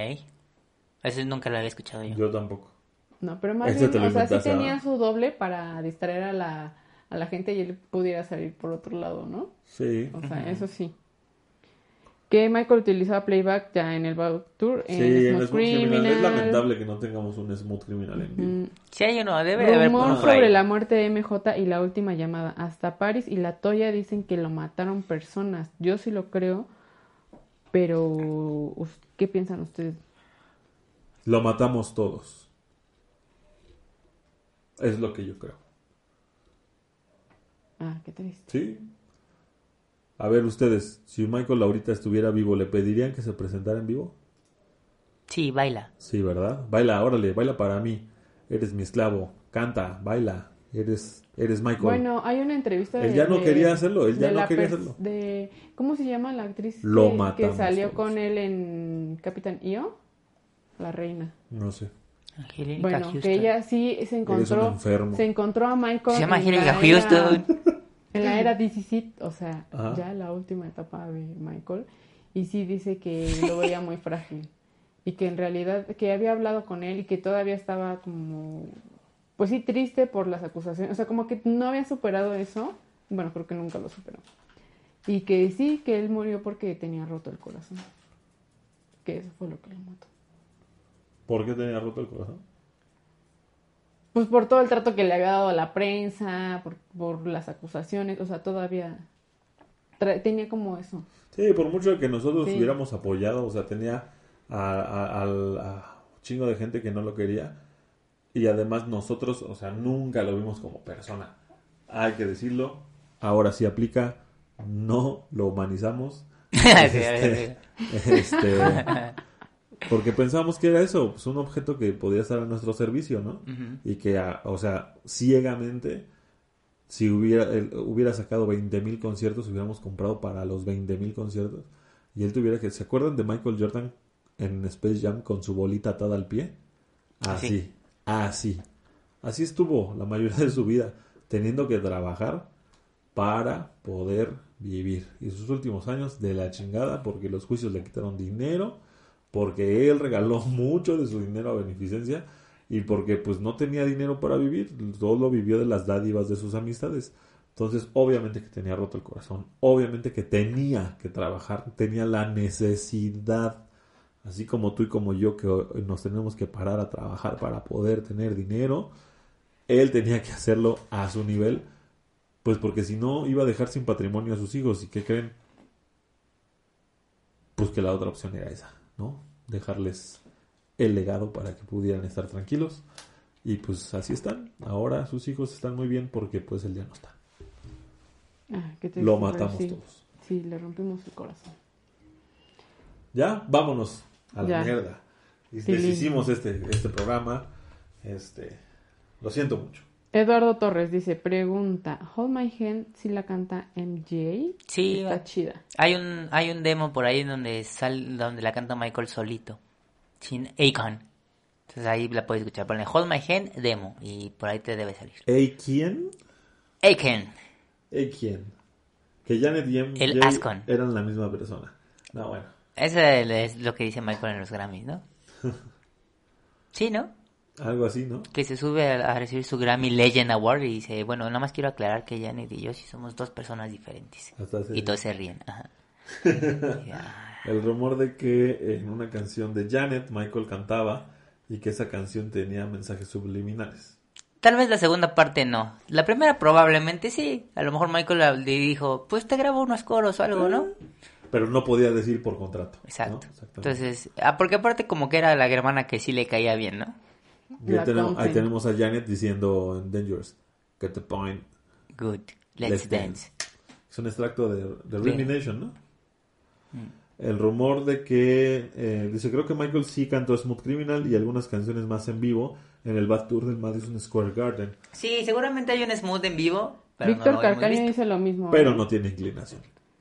Eso nunca lo había escuchado yo. Yo tampoco. No, pero más Ese bien, o sea, sí tenía su doble para distraer a la, a la gente y él pudiera salir por otro lado, ¿no? Sí. O sea, eso sí. Que Michael utilizaba playback ya en el Back Tour, en Sí, en Smooth Smooth Criminal. Es lamentable que no tengamos un Smooth Criminal en vivo. Mm, Sí hay uno, debe de haber Rumor por ahí. sobre la muerte de MJ y la última llamada. Hasta Paris y la Toya dicen que lo mataron personas. Yo sí lo creo, pero ¿qué piensan ustedes? Lo matamos todos. Es lo que yo creo. Ah, qué triste. ¿Sí? A ver, ustedes, si Michael ahorita estuviera vivo, ¿le pedirían que se presentara en vivo? Sí, baila. Sí, ¿verdad? Baila, órale, baila para mí. Eres mi esclavo. Canta, baila. Eres, eres Michael. Bueno, hay una entrevista Él de- ya no de- quería hacerlo, él ya de no la quería pers- hacerlo. De, ¿Cómo se llama la actriz Lo que, que salió todos. con él en Capitán Io? La reina. No sé. Bueno, Houston. que ella sí se encontró, se encontró a Michael. Se llama en Angélica la era- Houston. En la era DC, o sea, Ajá. ya la última etapa de Michael. Y sí dice que lo veía muy frágil. Y que en realidad, que había hablado con él y que todavía estaba como, pues sí, triste por las acusaciones. O sea, como que no había superado eso. Bueno, creo que nunca lo superó. Y que sí, que él murió porque tenía roto el corazón. Que eso fue lo que lo mató. ¿Por qué tenía roto el corazón? Pues por todo el trato que le había dado a la prensa, por, por las acusaciones, o sea, todavía tenía como eso. Sí, por mucho que nosotros Sí. hubiéramos apoyado, o sea, tenía a- al- a chingo de gente que no lo quería. Y además nosotros, o sea, nunca lo vimos como persona. Hay que decirlo. Ahora sí aplica. No lo humanizamos. Sí, Este, este, porque pensamos que era eso, pues un objeto que podía estar a nuestro servicio, ¿no? Y que, a- o sea, ciegamente, si hubiera, él hubiera sacado 20 mil conciertos, hubiéramos comprado para los 20 mil conciertos. Y él tuviera que, ¿se acuerdan de Michael Jordan en Space Jam con su bolita atada al pie? Así, Sí. así. Así estuvo la mayoría de su vida, teniendo que trabajar para poder vivir. Y sus últimos años de la chingada, porque los juicios le quitaron dinero, porque él regaló mucho de su dinero a beneficencia y porque pues no tenía dinero para vivir, todo lo vivió de las dádivas de sus amistades. Entonces, obviamente que tenía roto el corazón, obviamente que tenía que trabajar, tenía la necesidad, así como tú y como yo que nos tenemos que parar a trabajar para poder tener dinero, él tenía que hacerlo a su nivel, pues porque si no iba a dejar sin patrimonio a sus hijos. ¿Y qué creen? Pues que la otra opción era esa, ¿no? Dejarles el legado para que pudieran estar tranquilos. Y pues así están. Ahora sus hijos están muy bien porque pues él ya no está. Ah, qué Lo matamos sí, todos. Sí, le rompimos su corazón. Ya, vámonos a la Ya. mierda. Y deshicimos este, este programa. Este, lo siento mucho. Eduardo Torres dice, pregunta, Hold My Hand si la canta MJ? Sí, Está chida. hay un, hay un demo por ahí donde sal, donde la canta Michael solito, sin Akon. Entonces ahí la puedes escuchar. Ponle Hold My Hand demo y por ahí te debe salir. ¿Ey quién? Akon. ¿Ey quién? Que Janet y MJ El Ascon. eran la misma persona. No, bueno. Ese es lo que dice Michael en los Grammys, ¿no? Sí, ¿no? Algo así, ¿no? Que se sube a, a recibir su Grammy Legend Award y dice, bueno, nada más quiero aclarar que Janet y yo sí somos dos personas diferentes. Hasta Y todos se ríen. Ajá. Ya. El rumor de que en una canción de Janet Michael cantaba y que esa canción tenía mensajes subliminales. Tal vez la segunda parte no. La primera probablemente sí. A lo mejor Michael le dijo, pues te grabo unos coros o algo, ¿no? Pero no podía decir por contrato. Exacto. Entonces, ah, porque aparte como que era la hermana que sí le caía bien, ¿no? Y ahí tenemos, ahí tenemos a Janet diciendo en Dangerous, get the point. Good. Let's, Let's dance. Es un extracto de, de Sí. Rhythm Nation, ¿no? Mm. El rumor de que, eh, dice, creo que Michael sí cantó Smooth Criminal y algunas canciones más en vivo en el Bad Tour del Madison Square Garden, Sí, seguramente hay un smooth en vivo. Pero Víctor no Carcaño dice lo mismo. pero ¿eh? no tiene inclinación.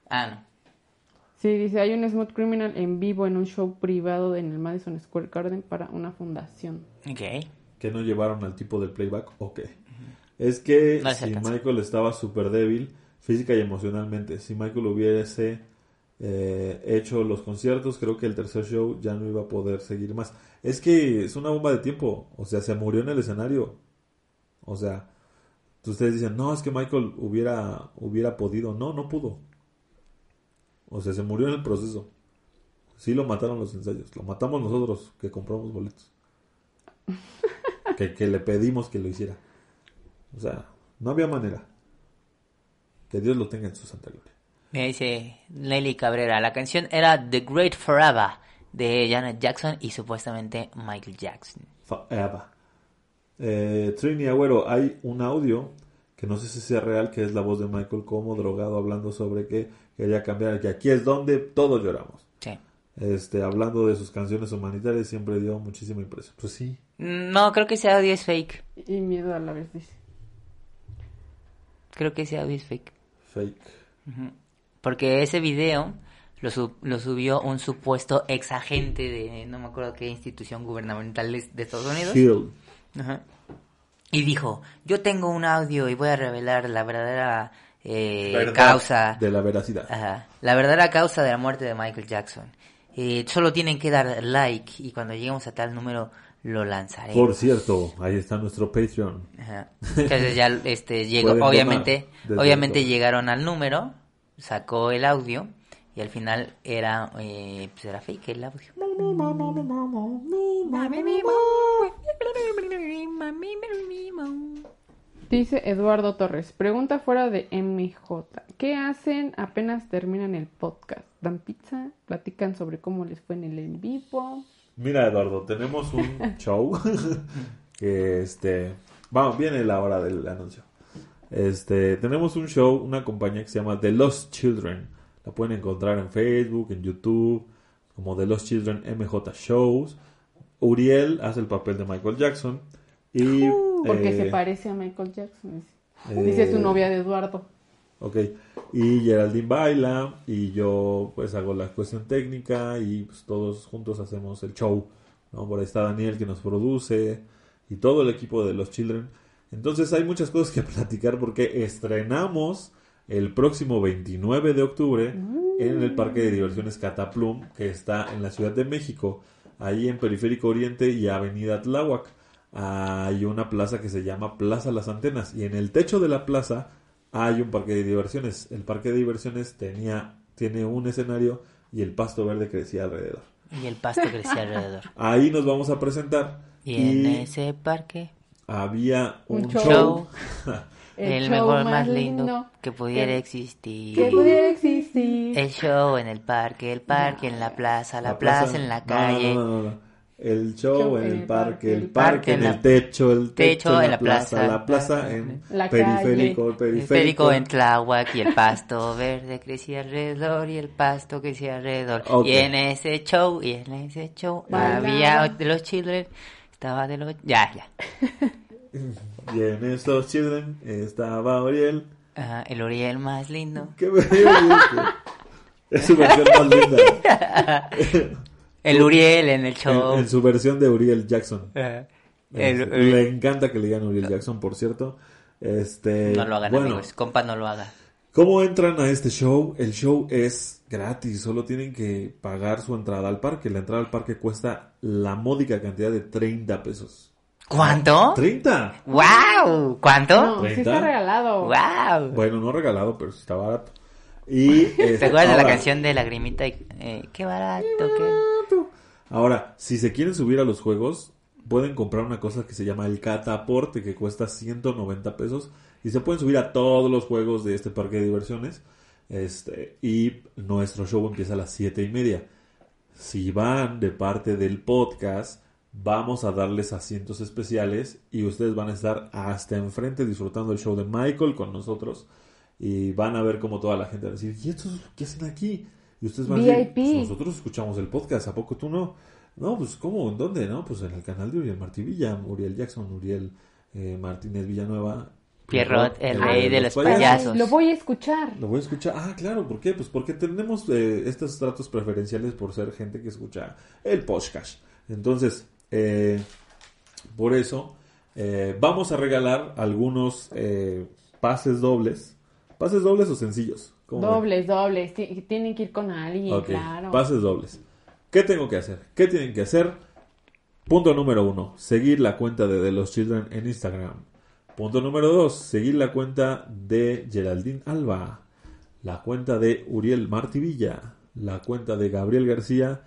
Ah, no. Sí, dice, hay un Smooth Criminal en vivo en un show privado en el Madison Square Garden para una fundación. Ok. que no llevaron al tipo del playback o qué. Es que No si. Michael estaba súper débil física y emocionalmente, si Michael hubiese eh, hecho los conciertos, creo que el tercer show ya no iba a poder seguir más. Es que es una bomba de tiempo, o sea, se murió en el escenario. O sea, ustedes dicen, no, es que Michael hubiera, hubiera podido. No, no pudo. O sea, se murió en el proceso. Sí lo mataron los ensayos. Lo matamos nosotros que compramos boletos. que, que le pedimos que lo hiciera. O sea, no había manera. Que Dios lo tenga en su santa gloria. Me dice Nelly Cabrera, la canción era The Great Forever de Janet Jackson y supuestamente Michael Jackson. Forever. Eh, Trini Agüero, hay un audio que no sé si sea real, que es la voz de Michael como drogado hablando sobre que quería cambiar, que aquí es donde todos lloramos. Sí. Este, hablando de sus canciones humanitarias, siempre dio muchísima impresión. Pues sí, No, creo que ese audio es fake. Y miedo a la vez, dice. Creo que ese audio es fake. fake. Porque ese video lo, sub- lo subió un supuesto ex agente de no me acuerdo qué institución gubernamental de, de Estados Unidos. Hill. Ajá. Y dijo, yo tengo un audio y voy a revelar la verdadera eh, Verdad causa. De la veracidad. Ajá. La verdadera causa de la muerte de Michael Jackson. Eh, solo tienen que dar like y cuando lleguemos a tal número lo lanzaré. Por cierto, ahí está nuestro Patreon. Ajá. Entonces ya este llegó, obviamente, obviamente llegaron al número, sacó el audio y al final era eh, pues era fake el audio. Dice Eduardo Torres, pregunta fuera de MJ. ¿Qué hacen apenas terminan el podcast? ¿Dan pizza? ¿Platican sobre cómo les fue en el en vivo? Mira, Eduardo, tenemos un show que este, vamos, viene la hora del anuncio. Este, tenemos un show, una compañía que se llama The Lost Children. La pueden encontrar en Facebook, en YouTube, como The Lost Children MJ Shows. Uriel hace el papel de Michael Jackson y Porque eh, se parece a Michael Jackson. Dice, eh, Dice su novia de Eduardo. Ok, y Geraldine baila y yo pues hago la cuestión técnica y pues, todos juntos hacemos el show. ¿no? Por ahí está Daniel que nos produce y todo el equipo de los Children. Entonces hay muchas cosas que platicar porque estrenamos el próximo 29 de octubre en el Parque de Diversiones Cataplum que está en la Ciudad de México, ahí en Periférico Oriente y Avenida Tláhuac. Hay una plaza que se llama Plaza Las Antenas y en el techo de la plaza hay un parque de diversiones. El parque de diversiones tenía, tiene un escenario y el pasto verde crecía alrededor. Y el pasto crecía alrededor. Ahí nos vamos a presentar. Y en ese parque, había un, Un show. show, El, el, show mejor, más más lindo, lindo que pudiera que- existir. que pudiera existir. El show en el parque, el parque en la plaza, la, plaza, en la no, calle. no, no, no. El show, en el parque, el parque en el techo, el techo, en la plaza, la plaza en periférico, el periférico. en Tláhuac y el pasto verde crecía alrededor y el pasto crecía alrededor. Y en ese show, y en ese show había de los children, estaba de los... Ya, ya. Y en esos children estaba Oriel. Ajá, el Uriel más lindo. ¿Qué Es su versión más linda. El Uriel en el show. en su versión de Uriel Jackson. Ajá. Es- El- le encanta que le digan Uriel Jackson, por cierto. Este, No lo hagan, bueno, amigos. Compa, no lo haga. ¿Cómo entran a este show? El show es gratis, solo tienen que pagar su entrada al parque. La entrada al parque cuesta la módica cantidad de 30 pesos. ¿Cuánto? ¿30? ¡Wow! ¿Cuánto? No, sí ¿Treinta? está regalado. ¡Wow! Bueno, no regalado, pero sí está barato. Y, este, ¿Te acuerdas de la canción de Lagrimita? Eh, qué barato, qué... Ahora, si se quieren subir a los juegos, pueden comprar una cosa que se llama el cataporte, que cuesta 190 pesos, y se pueden subir a todos los juegos de este parque de diversiones. Este, y nuestro show empieza a las 7 y media. Si van de parte del podcast, vamos a darles asientos especiales y ustedes van a estar hasta enfrente disfrutando el show de Michael con nosotros. Y van a ver como toda la gente va a decir, ¿y estos qué hacen aquí? Y ustedes van a decir, VIP. "Pues nosotros escuchamos el podcast, ¿a poco tú no? No, pues ¿cómo? ¿En dónde? No, pues en el canal de Uriel Martí Villa, Uriel Jackson, Uriel eh, Martínez Villanueva. Pierrot, el el rey rey de de los los payasos. payasos. Lo voy a escuchar. Lo voy a escuchar. Ah, claro, ¿por qué? Pues porque tenemos eh, estos tratos preferenciales por ser gente que escucha el podcast. Entonces, eh, por eso, eh, vamos a regalar algunos eh, pases dobles. ¿Pases dobles o sencillos? Dobles, dobles. Ti- Tienen que ir con alguien, claro. pases dobles. ¿Qué tengo que hacer? ¿Qué tienen que hacer? Punto número uno, seguir la cuenta de The Los Children en Instagram. Punto número dos, seguir la cuenta de Geraldine Alba, la cuenta de Uriel Martivilla, la cuenta de Gabriel García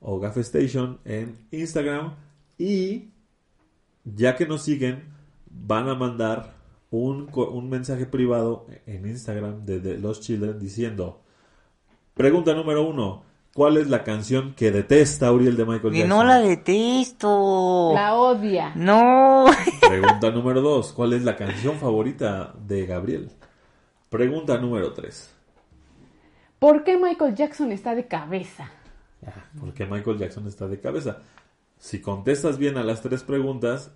o Gaff Station en Instagram y ya que nos siguen van a mandar un, co- un mensaje privado en Instagram de, The Los Children diciendo Pregunta número uno. ¿Cuál es la canción que detesta Uriel de Michael Jackson? no la detesto. La odia. No. Pregunta número dos. ¿Cuál es la canción favorita de Gabriel? Pregunta número tres. ¿Por qué Michael Jackson está de cabeza? ¿Por qué Michael Jackson está de cabeza? Si contestas bien a las tres preguntas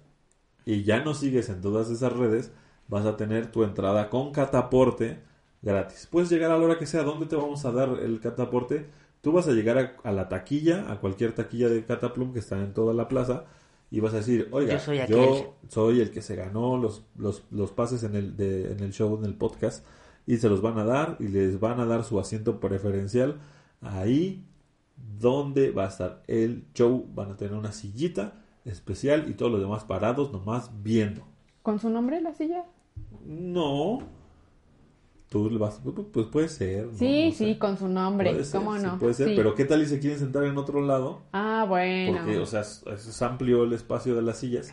y ya nos sigues en todas esas redes, vas a tener tu entrada con cataporte gratis. Puedes llegar a la hora que sea. ¿Dónde te vamos a dar el cataporte? Tú vas a llegar a, a la taquilla, a cualquier taquilla de Cataplum que está en toda la plaza, y vas a decir, oiga, Yo soy yo aquel". soy el que se ganó los, los, los pases en el, de- en el show, en el podcast, y se los van a dar, y les van a dar su asiento preferencial ahí donde va a estar el show. Van a tener una sillita especial y todos los demás parados, nomás viendo. ¿Con su nombre la silla? No. Tú le vas, pues puede ser. ¿no? Sí, No sé. sí, con su nombre. Puede ser, ¿Cómo sí, no? puede ser, Sí. pero ¿qué tal y se quieren sentar en otro lado? Ah, bueno. Porque, o sea, es, es amplio el espacio de las sillas.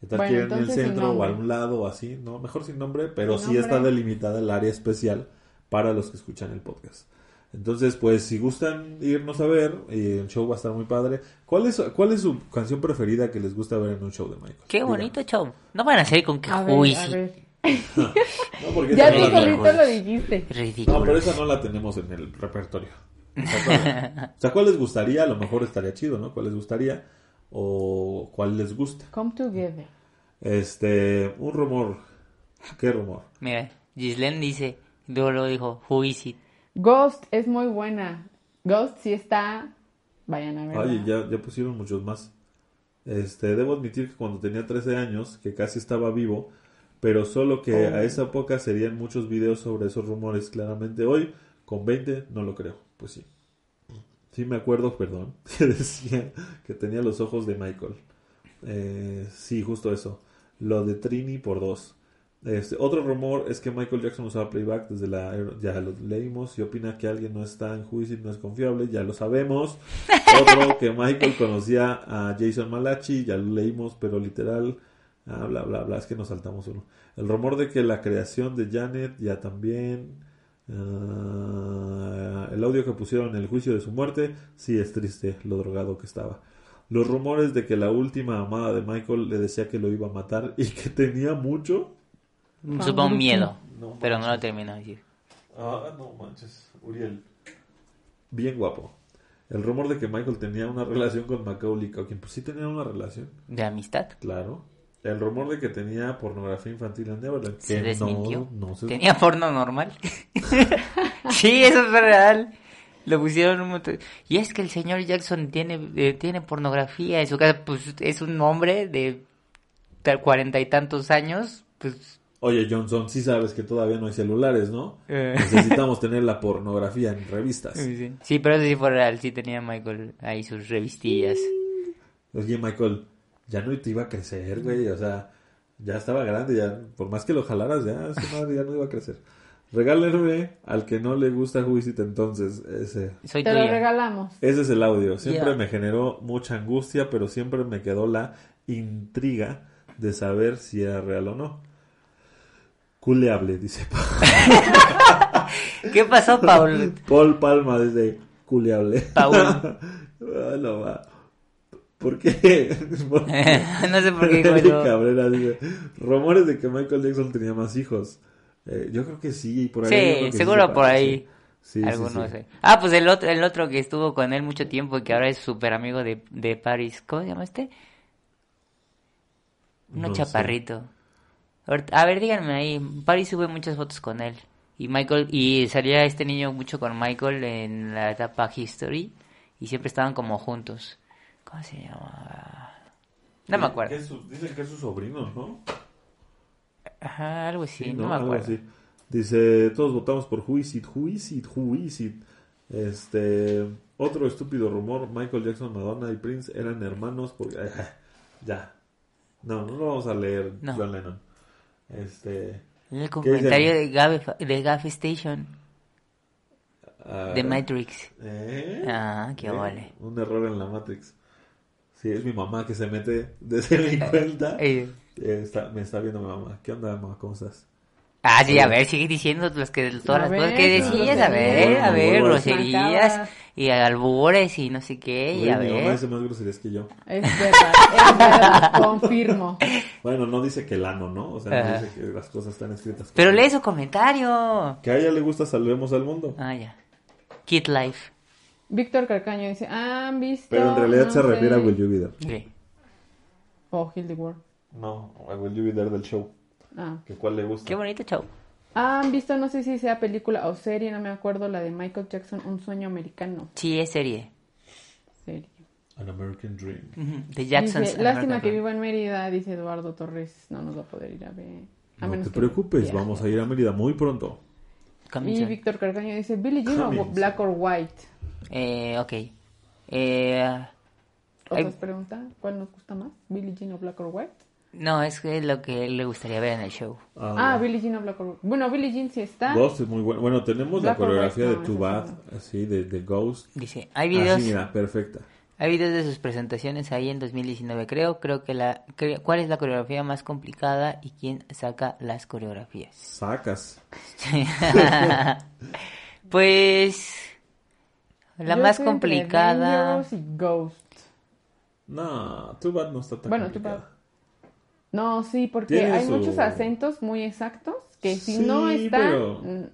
¿Qué tal Bueno, quieren en el centro o a un lado o así? No, mejor sin nombre, pero Sin sí está delimitada el área especial para los que escuchan el podcast. Entonces, pues, si gustan irnos a ver, y el show va a estar muy padre. ¿Cuál es, cuál es su canción preferida que les gusta ver en un show de Michael? Qué Díganos. bonito show. No van a salir con que a ver, uy, a sí. ver. No, porque Ya tú la dijo, tenemos. solito lo dijiste. Ridículo. No, pero esa no la tenemos en el repertorio. O sea, ¿cuál, o sea, ¿cuál les gustaría? A lo mejor estaría chido, ¿no? ¿Cuál les gustaría? O cuál les gusta. Come together. Este, un rumor. ¿Qué rumor? Mira, Gislen dice, luego lo dijo, who is it? Ghost es muy buena. Ghost sí está. Vayan a verla. Oye, ya, ya pusieron muchos más. Este, debo admitir que cuando tenía 13 años, que casi estaba vivo, pero solo que Oh. a esa época serían muchos videos sobre esos rumores. Claramente hoy, con 20, no lo creo. Pues sí. Sí me acuerdo, perdón, que decía que tenía los ojos de Michael. Eh, sí, justo eso. Lo de Trini por dos. Este, otro rumor es que Michael Jackson usaba playback desde la... Ya lo leímos. Si opina que alguien no está en juicio y no es confiable, ya lo sabemos. Otro que Michael conocía a Jason Malachi, ya lo leímos, pero literal... Ah, bla, bla, bla, es que nos saltamos uno. El rumor de que la creación de Janet ya también... ah, el audio que pusieron en el juicio de su muerte, sí es triste lo drogado que estaba. Los rumores de que la última amada de Michael le decía que lo iba a matar y que tenía mucho. Supongo un miedo, No pero no lo termino de decir. Ah, no manches, Uriel. Bien guapo. El rumor de que Michael tenía una relación con Macaulay Culkin. Pues sí tenía una relación, ¿De amistad? claro. El rumor de que tenía pornografía infantil en Neverland. Se que desmintió. No, no se... ¿Tenía porno normal? sí, eso es real. Lo pusieron un montón. Y es que el señor Jackson tiene, eh, tiene pornografía en su casa. Pues es un hombre de cuarenta y tantos años. Pues Oye, Johnson, sí sabes que todavía no hay celulares, ¿no? Eh. Necesitamos tener la pornografía en revistas. sí. Sí, pero eso sí fue real. Sí tenía Michael ahí sus revistillas. Oye, Michael, ya no te iba a crecer, güey. O sea, ya estaba grande, ya. Por más que lo jalaras, ya, esa madre ya no iba a crecer. Regálenme al que no le gusta Juicit entonces. Ese, Soy Te lo regalamos. ese es el audio. Siempre me generó mucha angustia, pero siempre me quedó la intriga de saber si era real o no. Culeable, dice ¿Qué pasó, Paul? Paul Palma desde Culeable. Paul. Ah, no, va. ¿Por qué? ¿Por qué? no sé por qué. Cabrera dice, rumores de que Michael Jackson tenía más hijos. Eh, yo creo que sí, por ahí. Sí, seguro se por ahí. Sí, sí, Algunos, sí. eh. Ah, pues el otro, el otro que estuvo con él mucho tiempo y que ahora es súper amigo de, de Paris. ¿Cómo se llama este? Uno No sé. chaparrito. A ver, díganme ahí. Paris sube muchas fotos con él. Y Michael, y salía este niño mucho con Michael en la etapa History. Y siempre estaban como juntos. ¿Cómo se llama? No me acuerdo. dicen que es su sobrino, ¿no? Ajá, algo así, no, me acuerdo. Dice, todos votamos por Juisit, Juisit, Juisit. Este, otro estúpido rumor, Michael Jackson, Madonna y Prince eran hermanos porque... ya. No, no lo vamos a leer, John Lennon. Este... El comentario de Gabe, de Gaff Station. de Matrix. ¿Eh? Ah, qué ¿Eh? vale. Un error en la Matrix. Sí, es mi mamá que se mete desde mi cuenta. Eh, me está viendo mi mamá. ¿Qué onda, mamá? ¿Cómo estás? Ah, sí, a ver, sigue diciendo las que, todas las cosas que decías, a ver, a ver, groserías y albures y no sé qué, y a ver. Mi mamá dice más groserías que yo. Es verdad, es verdad, confirmo. Bueno, no dice que el ano, ¿no? O sea, no dice que las cosas están escritas. Pero lee su comentario. Que a ella le gusta Salvemos al Mundo. Ah, ya. Kid Life. Víctor Carcaño dice, ¿han visto? Pero en realidad se refiere a Will You Be There. Sí. O Hildy World. No, a Will You Be There del show. Ah. ¿Que cuál le gusta? Qué bonito show. ¿Han visto, no sé si sea película o serie, no me acuerdo, la de Michael Jackson, Un sueño americano? Sí, es serie. Serie. An American Dream. De Jackson. Lástima que viva en Mérida, dice Eduardo Torres. No nos va a poder ir a ver. no te preocupes, vamos a ir a Mérida muy pronto. Y Víctor Carcaño dice, ¿Billie Jean o Black or White? Eh, ok. Eh, ¿Otras preguntas? ¿Cuál nos gusta más? ¿Billie Jean o Black or White? No, es que lo que le gustaría ver en el show. Ah, ah Billie Jean o Black or White. Bueno, Billie Jean sí está. Ghost es muy bueno. Bueno, tenemos la coreografía de Too Bad, así, de, de Ghost. Dice, hay videos... Así, mira, perfecta. Hay videos de sus presentaciones ahí en 2019, creo. Creo que la... ¿Cuál es la coreografía más complicada y quién saca las coreografías? Sacas. pues... La más complicada. y Ghost. No, Too Bad no está tan bueno, complicada. No, sí, porque hay muchos acentos muy exactos que si no están... Mm.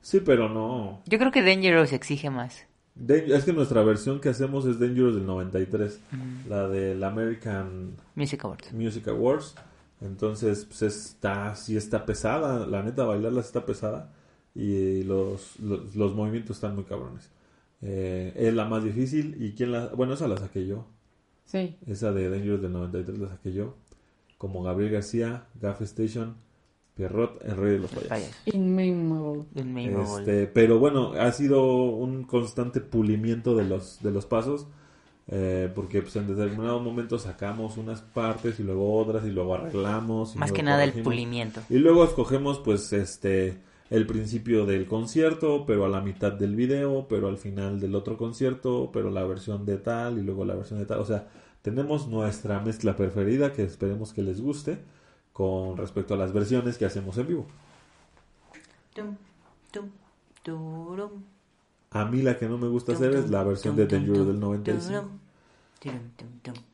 Sí, pero no. Yo creo que Dangerous exige más. es que nuestra versión que hacemos es Dangerous del 93, mm. la del American Music Awards. Music Awards. Entonces, pues está, sí está pesada, la neta, bailarla está pesada y los, los movimientos están muy cabrones. Eh, es la más difícil. ¿Y quién la.? Bueno, esa la saqué yo. Sí. Esa de Dangerous del 93 la saqué yo. Como Gabriel García, Gaff Station, Pierrot, el rey de los payasos. Este, pero bueno, ha sido un constante pulimiento de los, de los pasos. Eh, porque pues, en determinados momentos sacamos unas partes y luego otras y luego arreglamos. Más que nada el pulimiento. Y luego escogemos pues este el principio del concierto, pero a la mitad del video, pero al final del otro concierto, pero la versión de tal y luego la versión de tal. O sea, tenemos nuestra mezcla preferida que esperemos que les guste con respecto a las versiones que hacemos en vivo. A mí la que no me gusta hacer es la versión de Dangerous del 95.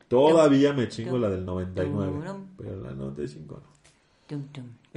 Todavía me chingo la del 99, pero la 95 no.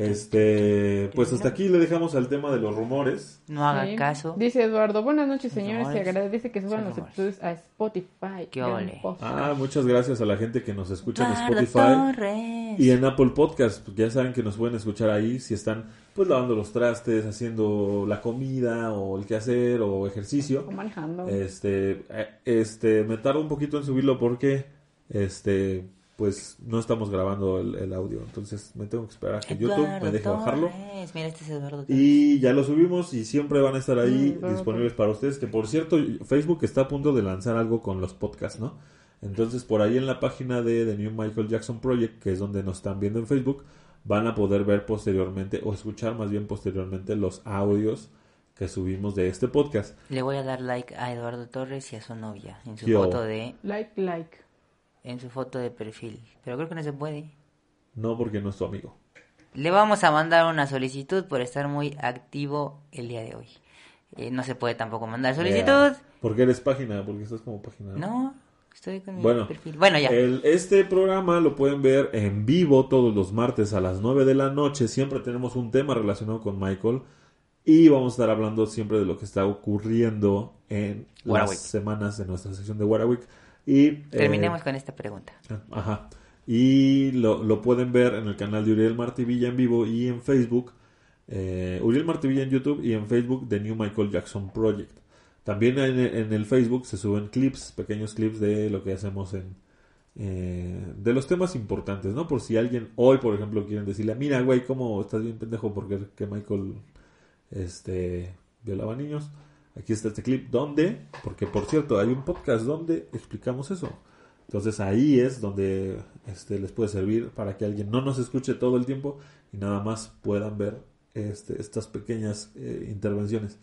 Este, pues hasta aquí le dejamos al tema de los rumores. No haga caso. Dice Eduardo, buenas noches señores, y agradece que suban los episodios a Spotify. Qué ole. Ah, muchas gracias a la gente que nos escucha en Spotify y en Apple Podcast, porque ya saben que nos pueden escuchar ahí si están pues lavando los trastes, haciendo la comida o el quehacer o ejercicio. O manejando. Este, eh, este, me tardo un poquito en subirlo porque este pues no estamos grabando el, audio. Entonces me tengo que esperar a que YouTube me deje bajarlo. Mira, este es Eduardo y ya lo subimos y siempre van a estar ahí mm, disponibles para ustedes. Que por cierto, Facebook está a punto de lanzar algo con los podcasts, ¿no? Entonces por ahí en la página de The New Michael Jackson Project, que es donde nos están viendo en Facebook, van a poder ver posteriormente o escuchar más bien posteriormente los audios que subimos de este podcast. Le voy a dar like a Eduardo Torres y a su novia en su foto de... Like, like en su foto de perfil. Pero creo que no se puede. No, porque no es tu amigo. Le vamos a mandar una solicitud por estar muy activo el día de hoy. Eh, no se puede tampoco mandar solicitud. Porque eres página, porque estás como página. No, estoy con mi bueno, perfil. Bueno, ya. este programa lo pueden ver en vivo todos los martes a las 9 de la noche. Siempre tenemos un tema relacionado con Michael. Y vamos a estar hablando siempre de lo que está ocurriendo en las semanas de nuestra sección de Warwick. Y, Terminemos eh, con esta pregunta. Ajá. Y lo, lo pueden ver en el canal de Uriel Martivilla en vivo y en Facebook. Eh, Uriel Martivilla en YouTube y en Facebook The New Michael Jackson Project. También en, en el Facebook se suben clips, pequeños clips de lo que hacemos en, eh, de los temas importantes, ¿no? Por si alguien hoy, por ejemplo, quieren decirle, mira, güey, ¿cómo estás bien pendejo porque que Michael este, violaba niños? Aquí está este clip, ¿dónde? Porque, por cierto, hay un podcast donde explicamos eso. Entonces ahí es donde este, les puede servir para que alguien no nos escuche todo el tiempo y nada más puedan ver este, estas pequeñas eh, intervenciones.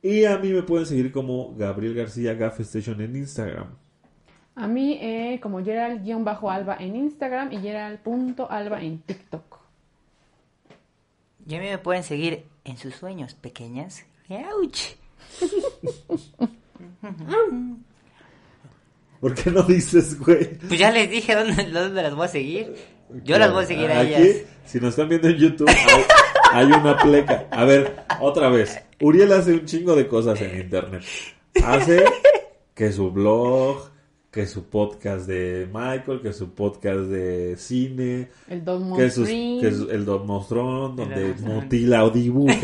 Y a mí me pueden seguir como Gabriel García Gaff Station en Instagram. A mí eh, como Gerald-alba en Instagram y Gerald.alba en TikTok. Y a mí me pueden seguir en sus sueños pequeñas. ¡Auch! ¿Por qué no dices, güey? Pues ya les dije dónde, dónde las voy a seguir. Yo las voy a seguir a Aquí, ellas. Si nos están viendo en YouTube, hay, hay una pleca. A ver, otra vez. Uriel hace un chingo de cosas en internet. Hace que su blog, que su podcast de Michael, que su podcast de cine, El Don que, sus, que su- el Don Mostrón, donde mutila o dibujos.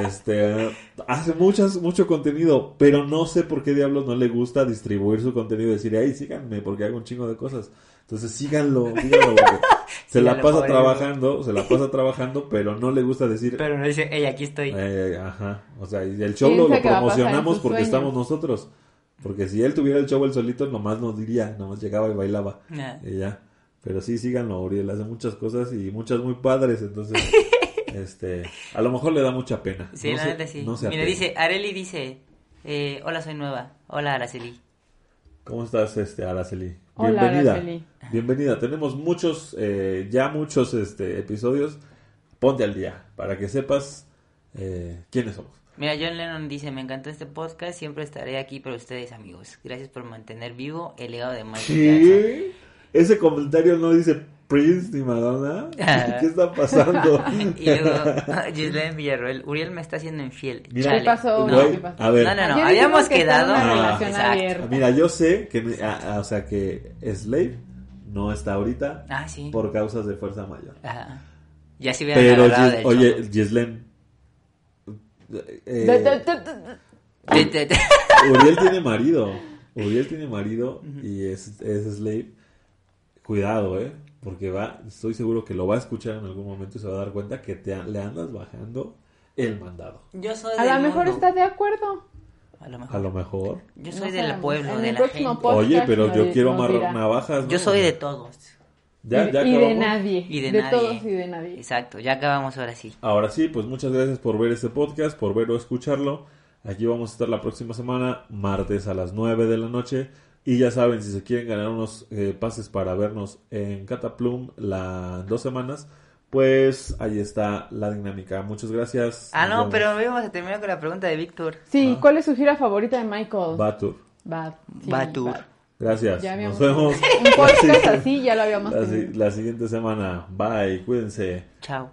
Este, hace muchas, mucho contenido, pero no sé por qué diablos no le gusta distribuir su contenido y decir, ahí síganme porque hago un chingo de cosas. Entonces síganlo, síganlo porque se la pasa pobre. trabajando, se la pasa trabajando, pero no le gusta decir, Pero no dice, hey, aquí estoy. eh, ajá, o sea, y el show lo, lo promocionamos porque sueños. estamos nosotros. Porque si él tuviera el show él solito, nomás nos diría, nomás llegaba y bailaba. Nah. Y ya. Pero sí, síganlo, Uriel, hace muchas cosas y muchas muy padres, entonces, este, a lo mejor le da mucha pena. Sí, No la se- neta sí. no se Mira, dice, Areli dice, eh, hola, soy nueva. Hola, Araceli. ¿Cómo estás, este, Araceli? Hola, Bienvenida. Araceli. Bienvenida. Tenemos muchos, eh, ya muchos, este, episodios. Ponte al día, para que sepas, eh, quiénes somos. Mira, John Lennon dice, me encantó este podcast, siempre estaré aquí para ustedes, amigos. Gracias por mantener vivo el legado de Michael Jackson. Ese comentario no dice Prince ni Madonna. Ah. ¿Qué está pasando? y luego, Gislaine Villarroel, Uriel me está haciendo infiel. Mira. ¿Qué pasó? No. Güey, ¿Qué pasó? a ver. No, no, no, habíamos que quedado. una Ah, relación Exacto. Mira, yo sé que, ah, ah, o sea, que Slave no está ahorita Ah, sí. por causas de fuerza mayor. Ajá. Ya se hubieran Pero, Gis- del oye. Gislen. eh, De- de- de- de- Te- te- te- Uriel tiene marido. Uriel tiene marido y es, es Slave. Cuidado, eh. Porque va, estoy seguro que lo va a escuchar en algún momento y se va a dar cuenta que te, le andas bajando el mandado. Yo soy A del lo mejor mundo. está de acuerdo. A lo mejor. A lo mejor. Yo soy No del sabemos. pueblo, En de el la gente. podcast Oye, pero yo quiero amarrar navajas. ¿no? Yo soy de todos. Ya, y, ya y de nadie. Y de de nadie. todos y de nadie. Exacto, ya acabamos ahora sí. Ahora sí, pues muchas gracias por ver este podcast, por ver o escucharlo. Aquí vamos a estar la próxima semana, martes a las 9 de la noche. Y ya saben, si se quieren ganar unos eh, pases para vernos en Cataplum la en dos semanas, pues ahí está la dinámica. Muchas gracias. Ah, Nos no, vemos. pero vamos a terminar con la pregunta de Víctor. Sí, ¿cuál es su gira favorita de Michael? Batur. Bad. Sí, Batur. Gracias. Ya Nos vemos. Un podcast así ya lo habíamos la, si- la siguiente semana. Bye. Cuídense. Chao.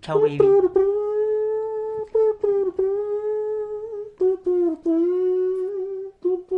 Chao, baby.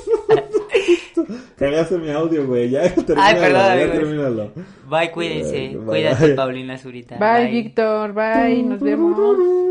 Cagaste mi audio, güey. Ya termínalo. Ay, perdón, ya termínalo. Bye, cuídense. Bye. Cuídate, Paulina Zurita. Bye, Víctor. Bye. Nos vemos.